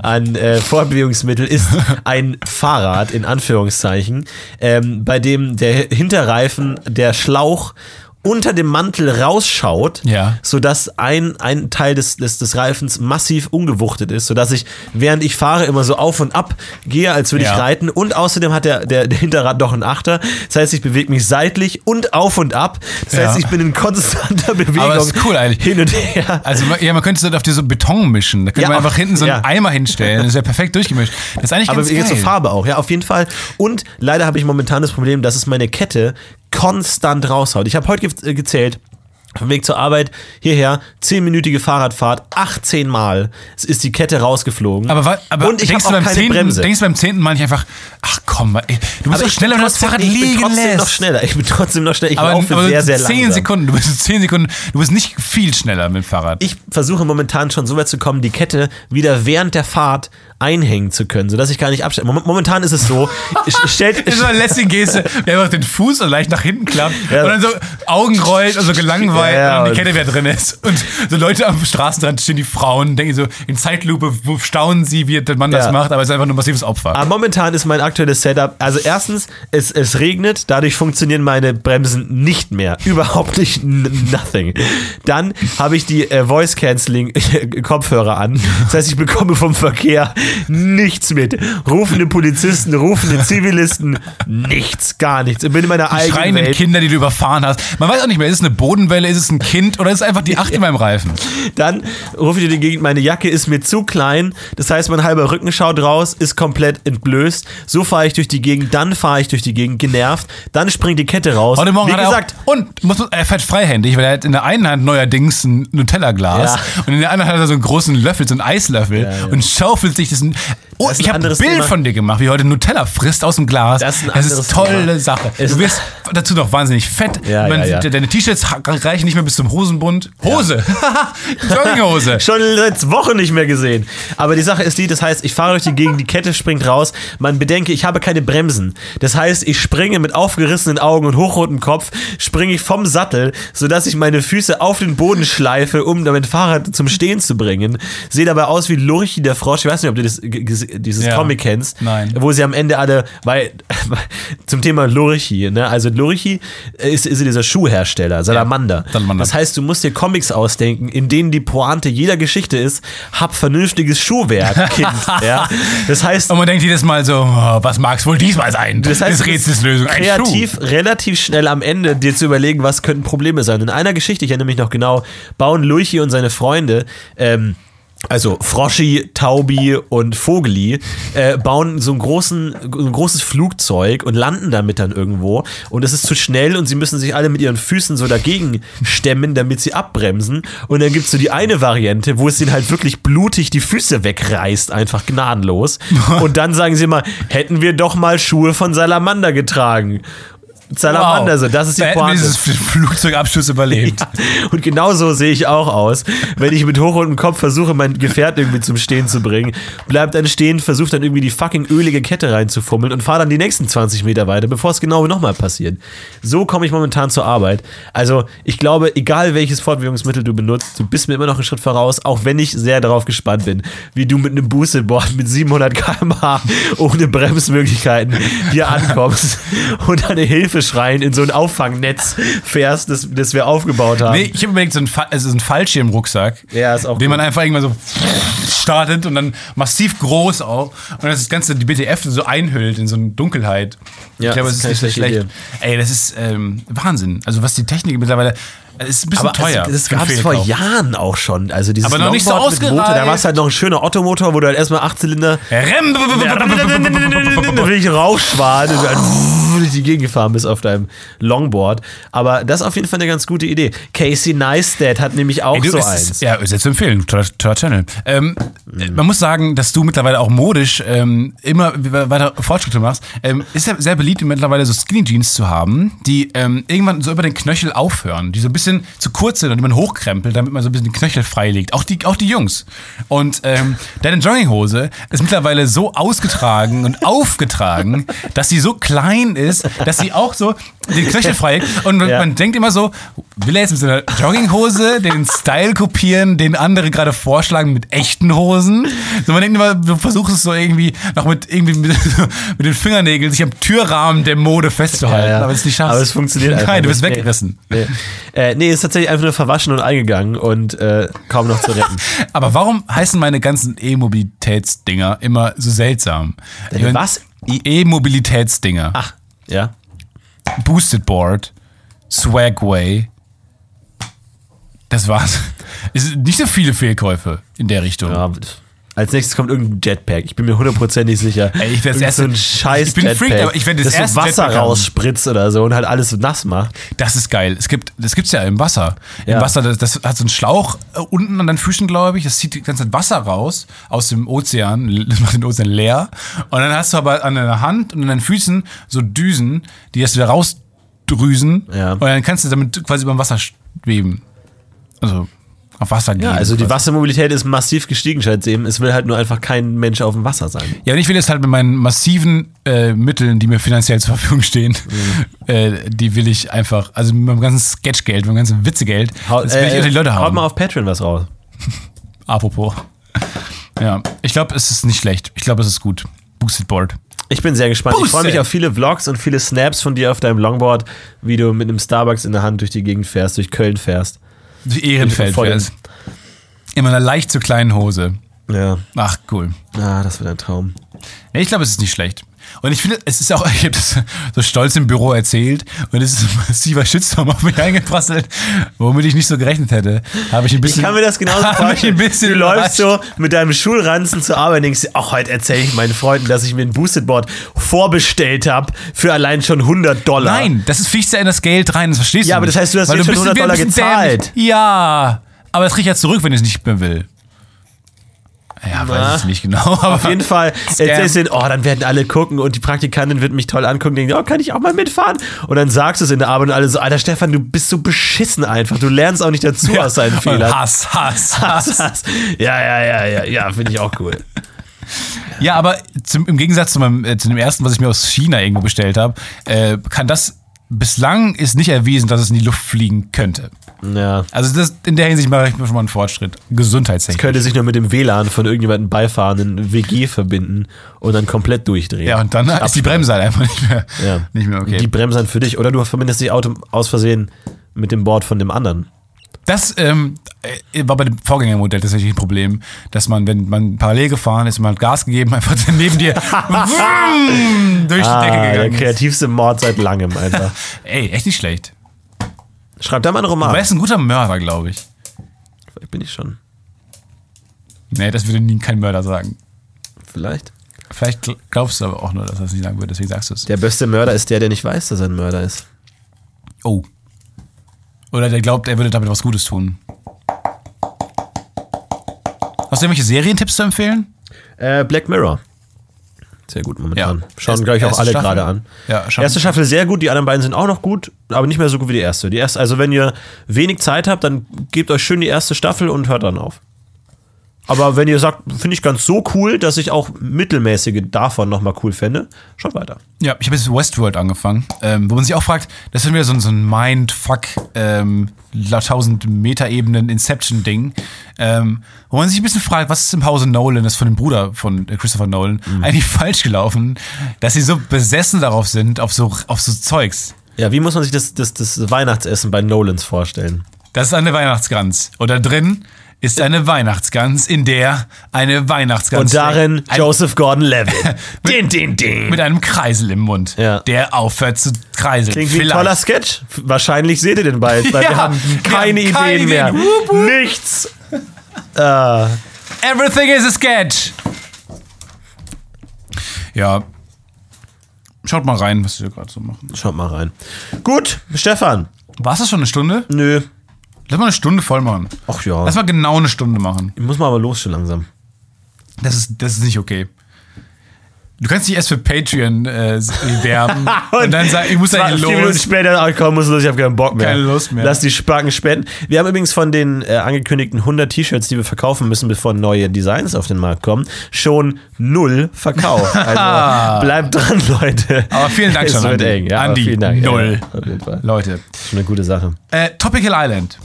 an äh, Fortbewegungsmittel ist ein Fahrrad in Anführungszeichen, ähm, bei dem der Hinterreifen, der Schlauch unter dem Mantel rausschaut, Ja. sodass ein, ein Teil des, des, des Reifens massiv umgewuchtet ist, sodass ich, während ich fahre, immer so auf und ab gehe, als würde Ja. ich reiten. Und außerdem hat der, der, der Hinterrad doch einen Achter. Das heißt, ich bewege mich seitlich und auf und ab. Das Ja. heißt, ich bin in konstanter Bewegung. Aber das ist cool eigentlich. Hin und her. Also, ja, man könnte es auf diese Beton mischen. Da könnte man einfach hinten so einen. Eimer hinstellen. Das ist ja perfekt durchgemischt. Das ist eigentlich Aber ganz jetzt zur geil. Farbe auch, ja, auf jeden Fall. Und leider habe ich momentan das Problem, dass es meine Kette konstant raushaut. Ich habe heute ge äh, gezählt, Vom Weg zur Arbeit hierher, 10-minütige Fahrradfahrt, 18 Mal Es ist die Kette rausgeflogen. Aber, aber und ich denkst, habe du auch beim keine zehnten, Bremse. denkst du beim zehnten Mal nicht einfach, ach komm, ey, du bist aber doch schneller, wenn du das Fahrrad ich bin liegen trotzdem lässt. noch schneller. Ich bin trotzdem noch schneller. Ich aber, laufe aber sehr, sehr 10 langsam. Sekunden, du bist 10 Sekunden, du bist nicht viel schneller mit dem Fahrrad. Ich versuche momentan schon so weit zu kommen, die Kette wieder während der Fahrt einhängen zu können, sodass ich gar nicht abstelle. Mom- Momentan ist es so, ich- stellt, Das ist so eine lässige Geste, der einfach den Fuß so leicht nach hinten klappt Ja. und dann so Augen rollt und so gelangweilt Ja, und die und- Kette wieder drin ist. Und so Leute am Straßenrand stehen, die Frauen, denken so in Zeitlupe, staunen sie, wie der Mann das Ja. macht, aber es ist einfach nur ein massives Opfer. Aber momentan ist mein aktuelles Setup, also erstens, es, es regnet, dadurch funktionieren meine Bremsen nicht mehr. Überhaupt nicht nothing. Dann habe ich die äh, Voice Cancelling Kopfhörer an. Das heißt, ich bekomme vom Verkehr nichts mit. Rufende Polizisten, rufende Zivilisten, nichts, gar nichts. Ich bin in meiner eigenen Schreiende Welt. Kinder, die du überfahren hast. Man weiß auch nicht mehr, ist es eine Bodenwelle, ist es ein Kind oder ist es einfach die Acht in meinem Reifen? Dann rufe ich dir die Gegend, meine Jacke ist mir zu klein. Das heißt, mein halber Rücken schaut raus, ist komplett entblößt. So fahre ich durch die Gegend, dann fahre ich durch die Gegend, genervt. Dann springt die Kette raus. Heute Morgen Wie er gesagt, auch, und muss, er fährt freihändig, weil er hat in der einen Hand neuerdings ein Nutella-Glas Ja. und in der anderen hat er so einen großen Löffel, so einen Eislöffel ja. und schaufelt sich das. Oh, ist ein ich habe ein Bild Thema. von dir gemacht, wie heute Nutella frisst aus dem Glas. Das ist ein das ist tolle Thema. Sache. Es- Du wirst dazu noch wahnsinnig fett. Ja, Man ja, ja. Deine T-Shirts reichen nicht mehr bis zum Hosenbund. Hose. Jogginghose. Schon seit Wochen nicht mehr gesehen. Aber die Sache ist die, das heißt, ich fahre durch die Gegend, die Kette springt raus. Man bedenke, ich habe keine Bremsen. Das heißt, ich springe mit aufgerissenen Augen und hochrotem Kopf, springe ich vom Sattel, sodass ich meine Füße auf den Boden schleife, um damit Fahrrad zum Stehen zu bringen. Sehe dabei aus wie Lurchi der Frosch. Ich weiß nicht, ob du das, g- dieses Ja. Comic kennst. Nein. Wo sie am Ende alle, weil, zum Thema Lurchi, ne? Also Lurchi ist, ist dieser Schuhhersteller, Salamander. Salamander. Das heißt, du musst dir Comics ausdenken, in denen die Pointe jeder Geschichte ist, hab vernünftiges Schuhwerk, Kind. ja? Das heißt, Und man denkt jedes Mal so, oh, was mag es wohl diesmal sein? das heißt, des Rätsels Lösung. Kreativ, relativ schnell am Ende dir zu überlegen, was könnten Probleme sein. In einer Geschichte, ich erinnere mich noch genau, bauen Luigi und seine Freunde, ähm, also Froschi, Taubi und Vogeli äh, bauen so, einen großen, so ein großes Flugzeug und landen damit dann irgendwo. Und es ist zu schnell und sie müssen sich alle mit ihren Füßen so dagegen stemmen, damit sie abbremsen. Und dann gibt es so die eine Variante, wo es ihnen halt wirklich blutig die Füße wegreißt, einfach gnadenlos. Und dann sagen sie mal, hätten wir doch mal Schuhe von Salamander getragen. Salamander, so, das ist die da Pointe. dieses Flugzeugabschuss überlebt. Ja, und genau so sehe ich auch aus. Wenn ich mit hochrotem Kopf versuche, mein Gefährt irgendwie zum Stehen zu bringen, bleibt dann stehen, versucht dann irgendwie die fucking ölige Kette reinzufummeln und fahre dann die nächsten 20 Meter weiter, bevor es genau nochmal passiert. So komme ich momentan zur Arbeit. Also, ich glaube, egal welches Fortbewegungsmittel du benutzt, du bist mir immer noch einen Schritt voraus, auch wenn ich sehr darauf gespannt bin, wie du mit einem Boosted-Board mit 700 km/h ohne Bremsmöglichkeiten hier ankommst und deine Hilfe schreien in so ein Auffangnetz fährst, das, das wir aufgebaut haben. Nee, ich habe überlegt, so ein, also so ein Fallschirmrucksack, Ja, ist auch den man gut. einfach irgendwann so startet und dann massiv groß auch und das Ganze die BTF so einhüllt in so eine Dunkelheit. Ja, ich glaube, das es ist ist nicht so schlecht. schlechte Ey, das ist ähm, Wahnsinn. Also was die Technik mittlerweile, es ist ein bisschen Aber teuer. also, das gab es vor. Jahren auch schon. Also dieses Aber noch nicht so Motor, da ausgereift. war es halt noch ein schöner Ottomotor, wo du halt erstmal Achtzylinder Rem- wirklich rausschwan und dann durch die Gegend gefahren bist auf deinem Longboard. Aber das ist auf jeden Fall eine ganz gute Idee. Casey Neistat hat nämlich auch Ey, du, so es eins. Ist, ja, ist jetzt zu empfehlen. Toller, Channel. Ähm, Man muss sagen, dass du mittlerweile auch modisch ähm, immer weiter Fortschritte machst. Ähm, ist ja sehr beliebt, mittlerweile so Skinny Jeans zu haben, die ähm, irgendwann so über den Knöchel aufhören, die so ein bisschen zu kurz sind und die man hochkrempelt, damit man so ein bisschen den Knöchel freilegt. Auch die, auch die Jungs. Und ähm, deine Jogginghose ist mittlerweile so ausgetragen und aufgetragen, dass sie so klein ist, dass sie auch so den Knöchel freilegt. Und Ja. man denkt immer so, will er jetzt mit seiner Jogginghose den Style kopieren, den andere gerade vorschlagen mit echten Hosen? So, man denkt immer, du versuchst es so irgendwie noch mit irgendwie mit, mit den Fingernägeln sich am Türrahmen der Mode festzuhalten, Ja, ja. aber es nicht schaffst. Aber es funktioniert einfach Nein, du bist nicht. Nee. weggerissen. Nee. Äh, nee, ist tatsächlich einfach nur verwaschen und eingegangen und äh, kaum noch zu retten. Aber warum heißen meine ganzen E-Mobilitätsdinger immer so seltsam? Was? E-Mobilitätsdinger. Ach, ja. Boosted Board, Swagway. Das war's. Es sind nicht so viele Fehlkäufe in der Richtung. ja. Als nächstes kommt irgendein Jetpack. Ich bin mir hundertprozentig sicher. Ey, ich Irgend so ein scheiß ich bin Jetpack, freaked, aber ich werd das das so erste Wasser Jetpack haben. rausspritzt oder so und halt alles so nass macht. Das ist geil. Es gibt, das gibt's ja im Wasser. Im Ja. Wasser, das, das hat so einen Schlauch äh, unten an den Füßen, glaube ich. Das zieht die ganze Zeit Wasser raus aus dem Ozean. Das macht den Ozean leer. Und dann hast du aber an deiner Hand und an deinen Füßen so Düsen, die das wieder rausdrüsen. Ja. Und dann kannst du damit quasi über dem Wasser schweben. Also auf Wasser gehen. Ja, also die quasi. Wassermobilität ist massiv gestiegen, scheint eben. Es will halt nur einfach kein Mensch auf dem Wasser sein. Ja, und ich will jetzt halt mit meinen massiven äh, Mitteln, die mir finanziell zur Verfügung stehen, Mhm. äh, die will ich einfach, also mit meinem ganzen Sketchgeld, mit meinem ganzen Witzegeld, das will ich unter die Leute Haut haben. mal auf Patreon was raus. Apropos. Ja, ich glaube, es ist nicht schlecht. Ich glaube, es ist gut. Boosted Board. Ich bin sehr gespannt. Ich freue mich Boosted. auf viele Vlogs und viele Snaps von dir auf deinem Longboard, wie du mit einem Starbucks in der Hand durch die Gegend fährst, durch Köln fährst. Ehrenfeld Voll- wär's. In meiner leicht zu kleinen Hose. Ja, Ach, cool. ah, das wird ein Traum. Ja, ich glaube, es ist nicht schlecht. Und ich finde, es ist auch, ich habe das so stolz im Büro erzählt und es ist ein massiver Shitstorm auf mich eingeprasselt, womit ich nicht so gerechnet hätte. Habe ich ein bisschen. Ich kann mir das genauso vorstellen. du läufst überrascht. so mit deinem Schulranzen zur Arbeit und denkst, dir, ach, heute erzähle ich meinen Freunden, dass ich mir ein Boosted Board vorbestellt habe für allein schon 100 Dollar. Nein, das ist fließt ja in das Geld rein, das verstehst Ja, du. aber nicht. das heißt, du hast Weil jetzt schon bist 100 wieder ein Dollar gezahlt. dämlich. Ja, aber das krieg ich ja zurück, wenn ich es nicht mehr will. Ja, Na. weiß ich nicht genau. Aber Auf jeden Fall erzählst du denen, oh, dann werden alle gucken und die Praktikantin wird mich toll angucken, denken, oh, kann ich auch mal mitfahren? Und dann sagst du es in der Arbeit und alle so, Alter Stefan, du bist so beschissen einfach. Du lernst auch nicht dazu aus deinen Fehlern. Hass, Hass, Hass. Hass. Ja, ja, ja, ja, ja, finde ich auch cool. Ja, aber zum, im Gegensatz zu, meinem, äh, zu dem ersten, was ich mir aus China irgendwo bestellt habe, äh, kann das bislang ist nicht erwiesen, dass es in die Luft fliegen könnte. Ja. Also das, in der Hinsicht mache ich mir schon mal einen Fortschritt. Gesundheitstechnisch. Könnte sich nur mit dem WLAN von irgendjemandem beifahrenden WG verbinden und dann komplett durchdrehen. Ja, und dann ist die Bremse halt einfach nicht mehr, Ja. nicht mehr okay. Die bremsen für dich oder du verbindest dich Auto aus Versehen mit dem Board von dem anderen. Das ähm, äh, war bei dem Vorgängermodell tatsächlich ein Problem, dass man, wenn man parallel gefahren ist, man hat Gas gegeben, einfach neben dir vroom, durch die Ah, Decke der gegangen ist. kreativste Mord seit langem einfach. Ey, echt nicht schlecht. Schreib da mal einen Aber Roman. er ist ein guter Mörder, glaube ich. Vielleicht bin ich schon. Nee, das würde nie kein Mörder sagen. Vielleicht. Vielleicht gl- glaubst du aber auch nur, dass er es nicht sagen würde, deswegen sagst du es. Der beste Mörder ist der, der nicht weiß, dass er ein Mörder ist. Oh. Oder der glaubt, er würde damit was Gutes tun. Hast du irgendwelche Serientipps zu empfehlen? Äh, Black Mirror. Sehr gut momentan. Ja. Schauen Erst- gleich auch alle Staffel. gerade an. Ja, schauen- erste Staffel sehr gut, die anderen beiden sind auch noch gut, aber nicht mehr so gut wie die erste. Die erste also wenn ihr wenig Zeit habt, dann gebt euch schön die erste Staffel und hört dann auf. Aber wenn ihr sagt, finde ich ganz so cool, dass ich auch mittelmäßige davon nochmal cool fände, schaut weiter. Ja, ich habe jetzt Westworld angefangen, ähm, wo man sich auch fragt, das ist wieder so, ein- so ein Mindfuck, ähm, 1000 Meter-Ebenen Inception-Ding, ähm, wo man sich ein bisschen fragt, was ist im Hause Nolan, das ist von dem Bruder von äh, Christopher Nolan, eigentlich falsch gelaufen, dass sie so besessen darauf sind, auf so, auf so Zeugs. Ja, wie muss man sich das, das, das Weihnachtsessen bei Nolans vorstellen? Das ist eine Weihnachtsgans. Und da drin ist eine Weihnachtsgans, in der eine Weihnachtsgans Und darin. Ein- Joseph Gordon-Levitt. din, din, din. mit einem Kreisel im Mund, Ja. der aufhört zu kreiseln. Klingt wie ein toller Sketch. Wahrscheinlich seht ihr den bald, weil Ja, wir haben wir keine haben keine Ideen mehr. Ideen. Wup, wup. Nichts. Äh, Everything is a sketch. Ja. Schaut mal rein, was wir gerade so machen. schaut mal rein. Gut, Stefan. War es das schon eine Stunde? Nö. Lass mal eine Stunde voll machen. Ach ja. Lass mal genau eine Stunde machen. Ich muss mal aber los schon langsam. Das ist, das ist nicht okay. Du kannst dich erst für Patreon äh, werben und, dann sagen, ich muss da Zwei- hier vier Minuten los. später, ach komm, muss los, ich habe keinen Bock mehr. Keine Lust mehr. Lass die Spacken spenden. Wir haben übrigens von den äh, angekündigten 100 T-Shirts, die wir verkaufen müssen, bevor neue Designs auf den Markt kommen, schon null verkauft. Also bleibt dran, Leute. Aber vielen Dank es schon, wird Andi. eng. Ja, Andi, vielen Dank. null. Ja, auf jeden Fall. Leute. Schon eine gute Sache. Äh, Topical Island.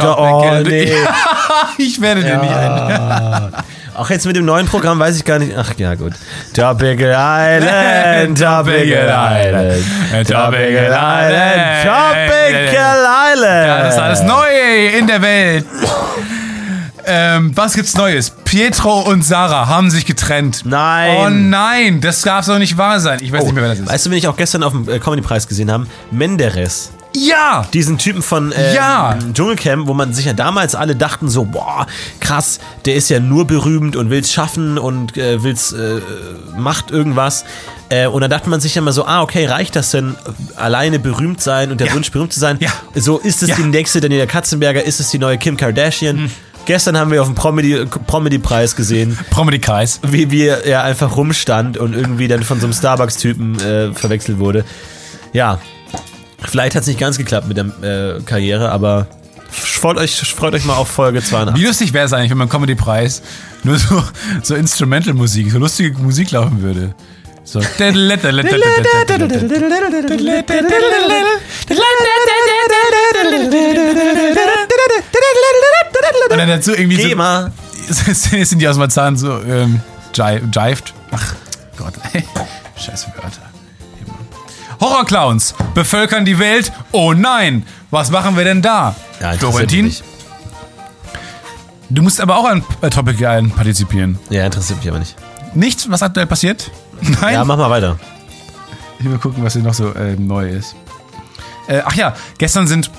Oh, nee. ich werde dir nicht ein. Auch jetzt mit dem neuen Programm weiß ich gar nicht. Ach ja, gut. Topical Island, Topical Island. Topical Island, Topical Island. Ja, das ist alles neu in der Welt. Ähm, was gibt's Neues? Pietro und Sarah haben sich getrennt. Nein. Oh nein, das darf doch nicht wahr sein. Ich weiß nicht mehr, wer das ist. Weißt du, wen ich auch gestern auf dem äh, Comedy-Preis gesehen habe? Menderes. Ja! Diesen Typen von äh, Ja. Dschungelcamp, wo man sich ja damals alle dachten so, boah, krass, der ist ja nur berühmt und will's schaffen und äh, will's, äh, macht irgendwas. Äh, und dann dachte man sich ja immer so, ah, okay, reicht das denn, alleine berühmt sein und der Ja. Wunsch, berühmt zu sein? Ja. So, ist es die nächste Daniela Katzenberger, ist es die neue Kim Kardashian? Gestern haben wir auf dem Promedy- Promedy-Preis gesehen, Promedy-Kreis. wie, wie er einfach rumstand und irgendwie dann von so einem Starbucks-Typen äh, verwechselt wurde. Ja, vielleicht hat es nicht ganz geklappt mit der äh, Karriere, aber freut euch, freut euch mal auf Folge 82. Wie lustig wäre es eigentlich, wenn beim Comedy-Preis nur so, so Instrumental-Musik, so lustige Musik laufen würde. So. Und dann dazu irgendwie so, GEMA. sind die aus Marzahn so ähm, ji- jived. Ach Gott, ey. Scheiße Wörter. Horrorclowns bevölkern die Welt. Oh nein, was machen wir denn da? Ja, Florentin, du musst aber auch an äh, Topic Island partizipieren. Ja, interessiert mich aber nicht. Nichts, was aktuell passiert? Nein. Ja, mach mal weiter. Ich will gucken, was hier noch so äh, neu ist. Äh, ach ja, gestern sind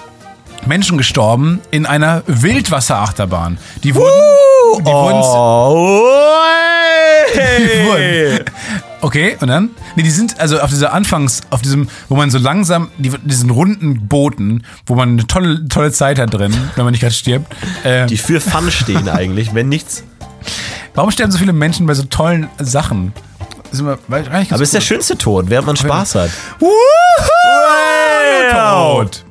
Menschen gestorben in einer Wildwasserachterbahn. Die wurden. die wurden Oh, Die hey. wurden- Okay, und dann? Nee, die sind also auf dieser Anfangs, auf diesem, wo man so langsam, die, diesen runden Booten, wo man eine tolle, tolle Zeit hat drin, wenn man nicht gerade stirbt. Äh, Die für Fun stehen eigentlich, wenn nichts. warum sterben so viele Menschen bei so tollen Sachen? Ist immer, weiß, Aber es ist der schönste Tod, während man Spaß hat. tot.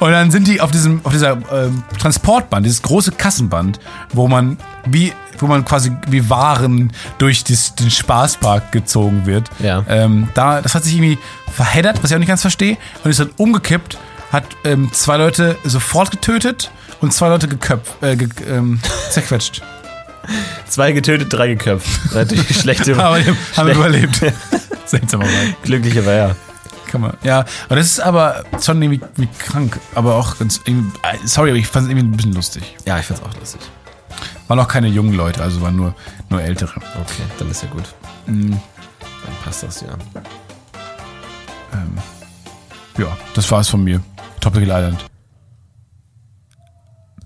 Und dann sind die auf diesem, auf dieser ähm, Transportband, dieses große Kassenband, wo man wie, wo man quasi wie Waren durch dis, den Spaßpark gezogen wird. Ja. Ähm, da, das hat sich irgendwie verheddert, was ich auch nicht ganz verstehe, und ist dann umgekippt, hat ähm, zwei Leute sofort getötet und zwei Leute geköpft, äh, ge, ähm, zerquetscht. Zwei getötet, drei geköpft. Natürlich schlechte. Aber die haben schlecht- überlebt. Seltsamerweise. Glücklicher war ja. Kann man. Ja, und das ist aber schon irgendwie, irgendwie krank, aber auch ganz äh, sorry, aber ich fand es irgendwie ein bisschen lustig. Ja, ich find's auch lustig. Waren auch keine jungen Leute, also waren nur, nur ältere. Okay, dann ist ja gut. Mhm. Dann passt das ja. Ja, das war's von mir. Tropical Island.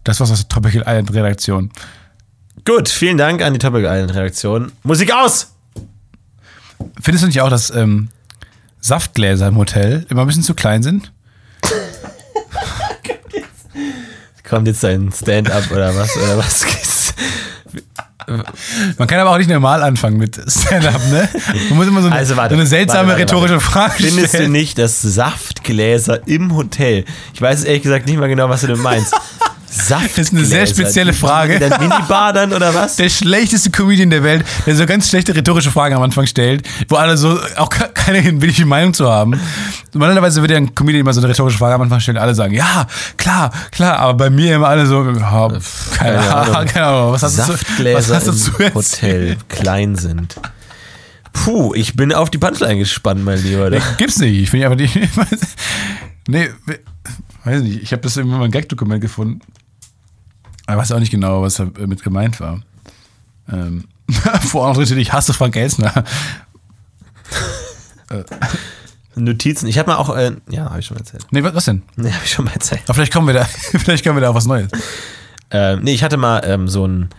Das war's aus der Tropical Island Redaktion. Gut, vielen Dank an die Topic Island Redaktion. Musik aus! Findest du nicht auch, dass ähm, Saftgläser im Hotel immer ein bisschen zu klein sind? Kommt jetzt dein Stand-up oder was? Oder was? Man kann aber auch nicht normal anfangen mit Stand-up, ne? Man muss immer so eine, Also warte, so eine seltsame warte, warte, rhetorische. Frage Findest du stellen. nicht, dass Saftgläser im Hotel, ich weiß ehrlich gesagt nicht mal genau, was du denn meinst. Saftgläser. Das ist eine sehr spezielle Frage. Dann Minibar dann oder was? der schlechteste Comedian der Welt, der so ganz schlechte rhetorische Fragen am Anfang stellt, wo alle so auch ke- keine willige Meinung zu haben. Normalerweise wird ja ein Comedian immer so eine rhetorische Frage am Anfang stellen, alle sagen, ja, klar, klar, aber bei mir immer alle so, ja, keine, Keine Ahnung, keine Ahnung, was hast du zu, was Saftgläser hast du zu im? Hotel klein sind. Puh, ich bin auf die Punchline gespannt, mein Lieber. Nee, gibt's nicht, ich finde einfach die, nee, we- weiß nicht, ich habe das irgendwann mal ein Gag-Dokument gefunden, aber weiß auch nicht genau, was damit gemeint war. Ähm, Vor allem dritte, ich hasse Frank Elsner. Notizen. Ich habe mal auch, äh, ja, habe ich schon mal erzählt. Nee, was, was denn? Nee, habe ich schon mal erzählt. Aber vielleicht kommen wir da, vielleicht kommen wir da auf was Neues. Ähm, nee, ich hatte mal ähm, so einen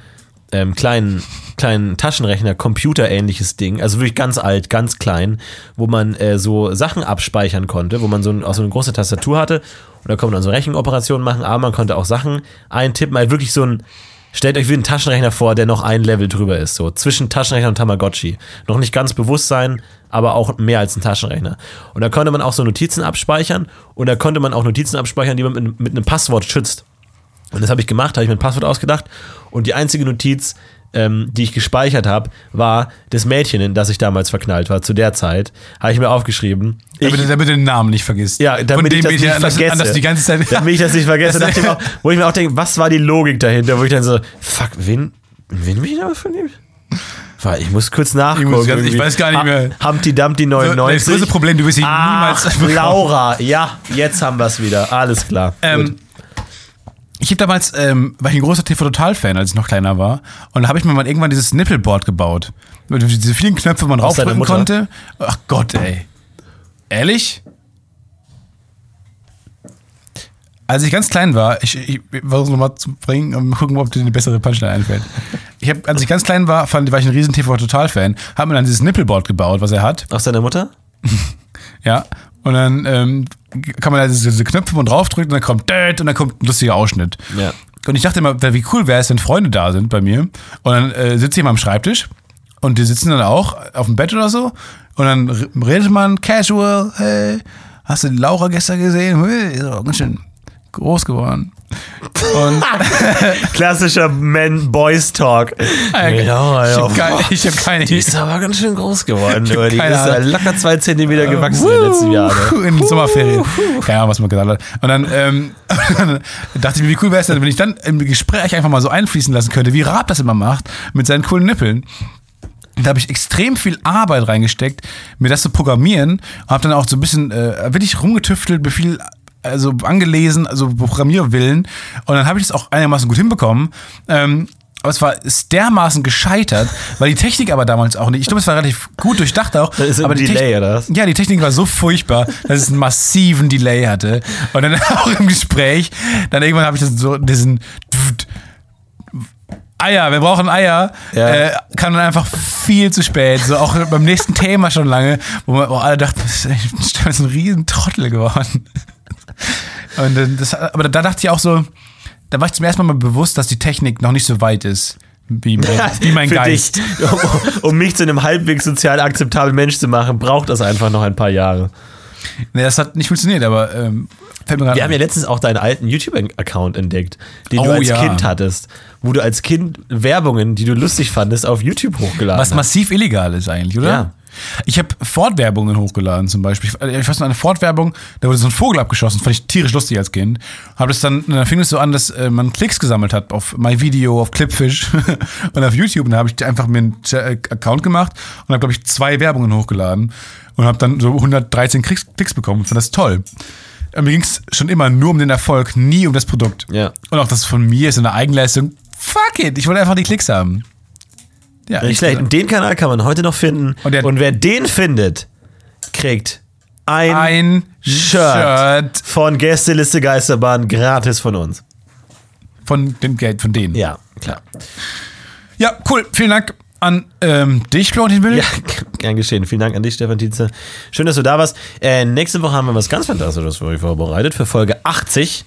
ähm, kleinen, kleinen Taschenrechner, Computer-ähnliches Ding, also wirklich ganz alt, ganz klein, wo man äh, so Sachen abspeichern konnte, wo man so, ein, auch so eine große Tastatur hatte und da konnte man so Rechenoperationen machen, aber man konnte auch Sachen eintippen, halt wirklich so ein, stellt euch wie einen Taschenrechner vor, der noch ein Level drüber ist, so zwischen Taschenrechner und Tamagotchi. Noch nicht ganz bewusst sein, aber auch mehr als ein Taschenrechner. Und da konnte man auch so Notizen abspeichern und da konnte man auch Notizen abspeichern, die man mit, mit einem Passwort schützt. Und das habe ich gemacht, habe ich mir ein Passwort ausgedacht. Und die einzige Notiz, ähm, die ich gespeichert habe, war das Mädchen, in das ich damals verknallt war, zu der Zeit. Habe ich mir aufgeschrieben. Ich, Damit, damit du den Namen nicht vergisst. ja, Von damit ich dem das Mädchen, nicht das- vergesse. An das die ganze Zeit. damit ich das nicht vergesse. Das- ich auch, wo ich mir auch denke, was war die Logik dahinter? Wo ich dann so, fuck, wen, wen bin ich da verliebt? Warte, Ich muss kurz nachgucken. muss ganz- ich weiß gar nicht mehr. Ha- Humpty Dumpty das 99. größte Problem, du wirst ihn Ach, niemals bekommen. Laura, ja, jetzt haben wir es wieder. Alles klar. Ähm. Ich habe damals, ähm, war ich ein großer TV Total-Fan, als ich noch kleiner war. Und da habe ich mir mal irgendwann dieses Nippelboard gebaut. Mit diese vielen Knöpfe, man raufdrücken konnte. Ach Gott, ey. Ehrlich? Als ich ganz klein war, ich, ich versuche nochmal zu bringen und mal gucken, ob dir eine bessere Punchline einfällt. Ich hab, als ich ganz klein war, fand, war ich ein riesen TV Total-Fan, habe mir dann dieses Nippelboard gebaut, was er hat. Aus deiner Mutter? Ja. Und dann ähm, kann man da diese, diese Knöpfe und draufdrücken und dann kommt Död und dann kommt ein lustiger Ausschnitt. Ja. Und ich dachte immer, wie cool wäre es, wenn Freunde da sind bei mir. Und dann äh, sitze ich mal am Schreibtisch und die sitzen dann auch auf dem Bett oder so. Und dann redet man casual, hey, hast du Laura gestern gesehen? Hey, ist auch ganz schön groß geworden. Und Klassischer Man-Boys-Talk. äh, Ja, ich habe keine, ich hab keine Die ist aber ganz schön groß geworden. Die ist ja locker zwei Zentimeter gewachsen in den letzten Jahren. Ne? In den Sommerferien. Keine Ahnung, was man gesagt hat. Und dann, ähm, dachte ich mir, wie cool wäre es denn, wenn ich dann im Gespräch einfach mal so einfließen lassen könnte, wie Raab das immer macht, mit seinen coolen Nippeln. Da habe ich extrem viel Arbeit reingesteckt, mir das zu programmieren. Habe dann auch so ein bisschen äh, wirklich rumgetüftelt, viel also angelesen, also Programmierwillen. Und dann habe ich das auch einigermaßen gut hinbekommen. Ähm, aber es war ist dermaßen gescheitert, weil die Technik aber damals auch nicht. Ich glaube, es war relativ gut durchdacht auch. Da ist aber die Delay, Techn- oder was? Ja, die Technik war so furchtbar, dass es einen massiven Delay hatte. Und dann auch im Gespräch, dann irgendwann habe ich das so diesen Eier, wir brauchen Eier, Ja. äh, kam dann einfach viel zu spät. So auch beim nächsten Thema schon lange, wo, man, wo alle dachten, das ist ein riesen Trottel geworden. Und das, aber da dachte ich auch so, da war ich zum ersten Mal bewusst, dass die Technik noch nicht so weit ist, wie mein, wie mein Geist. dich, um, um mich zu einem halbwegs sozial akzeptablen Mensch zu machen, braucht das einfach noch ein paar Jahre. Nee, das hat nicht funktioniert, aber ähm, fällt mir gerade Wir ein. haben ja letztens auch deinen alten YouTube-Account entdeckt, den Oh, du als ja. Kind hattest, wo du als Kind Werbungen, die du lustig fandest, auf YouTube hochgeladen Was hast. massiv illegal ist eigentlich, oder? Ja. Ich habe Ford-Werbungen hochgeladen zum Beispiel. Ich, ich weiß noch, eine Ford-Werbung, da wurde so ein Vogel abgeschossen, fand ich tierisch lustig als Kind. Hab das dann, dann fing es so an, dass äh, man Klicks gesammelt hat auf My Video, auf Clipfish und auf YouTube. Und da habe ich einfach mir einen äh, Account gemacht und habe, glaube ich, zwei Werbungen hochgeladen und habe dann so 113 Klicks, Klicks bekommen. Ich fand das toll. Äh, Mir ging es schon immer nur um den Erfolg, nie um das Produkt. Ja. Und auch das von mir ist eine Eigenleistung. Fuck it, ich wollte einfach die Klicks haben. Ja, Nicht schlecht. Und den Kanal kann man heute noch finden. Und Und, der- wer den findet, kriegt ein, ein Shirt, Shirt von Gästeliste Geisterbahn gratis von uns. von dem Geld, von denen. Ja, klar. Ja, cool. Vielen Dank an ähm, dich, Florentin Will. Ja, gern geschehen. Vielen Dank an dich, Stefan Tietze. Schön, dass du da warst. Äh, nächste Woche haben wir was ganz Fantastisches für euch vorbereitet. Für Folge 80.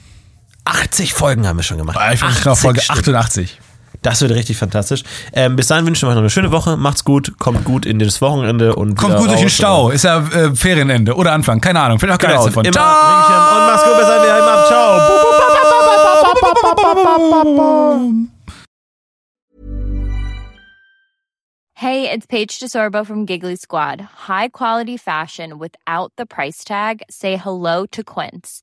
80 Folgen haben wir schon gemacht. Ich bin genau Folge Stück. 88. Das wird richtig fantastisch. Ähm, bis dahin wünschen wir euch noch eine schöne Woche. Macht's gut, kommt gut in das Wochenende und Kommt gut durch den. Stau. Ist ja äh, Ferienende oder Anfang. Keine Ahnung. Vielleicht auch Genau, davon. immer Ciao. Und macht's gut, bis dann wieder. Ciao. Hey, it's Paige DeSorbo from Giggly Squad. High quality fashion without the price tag. Say hello to Quince.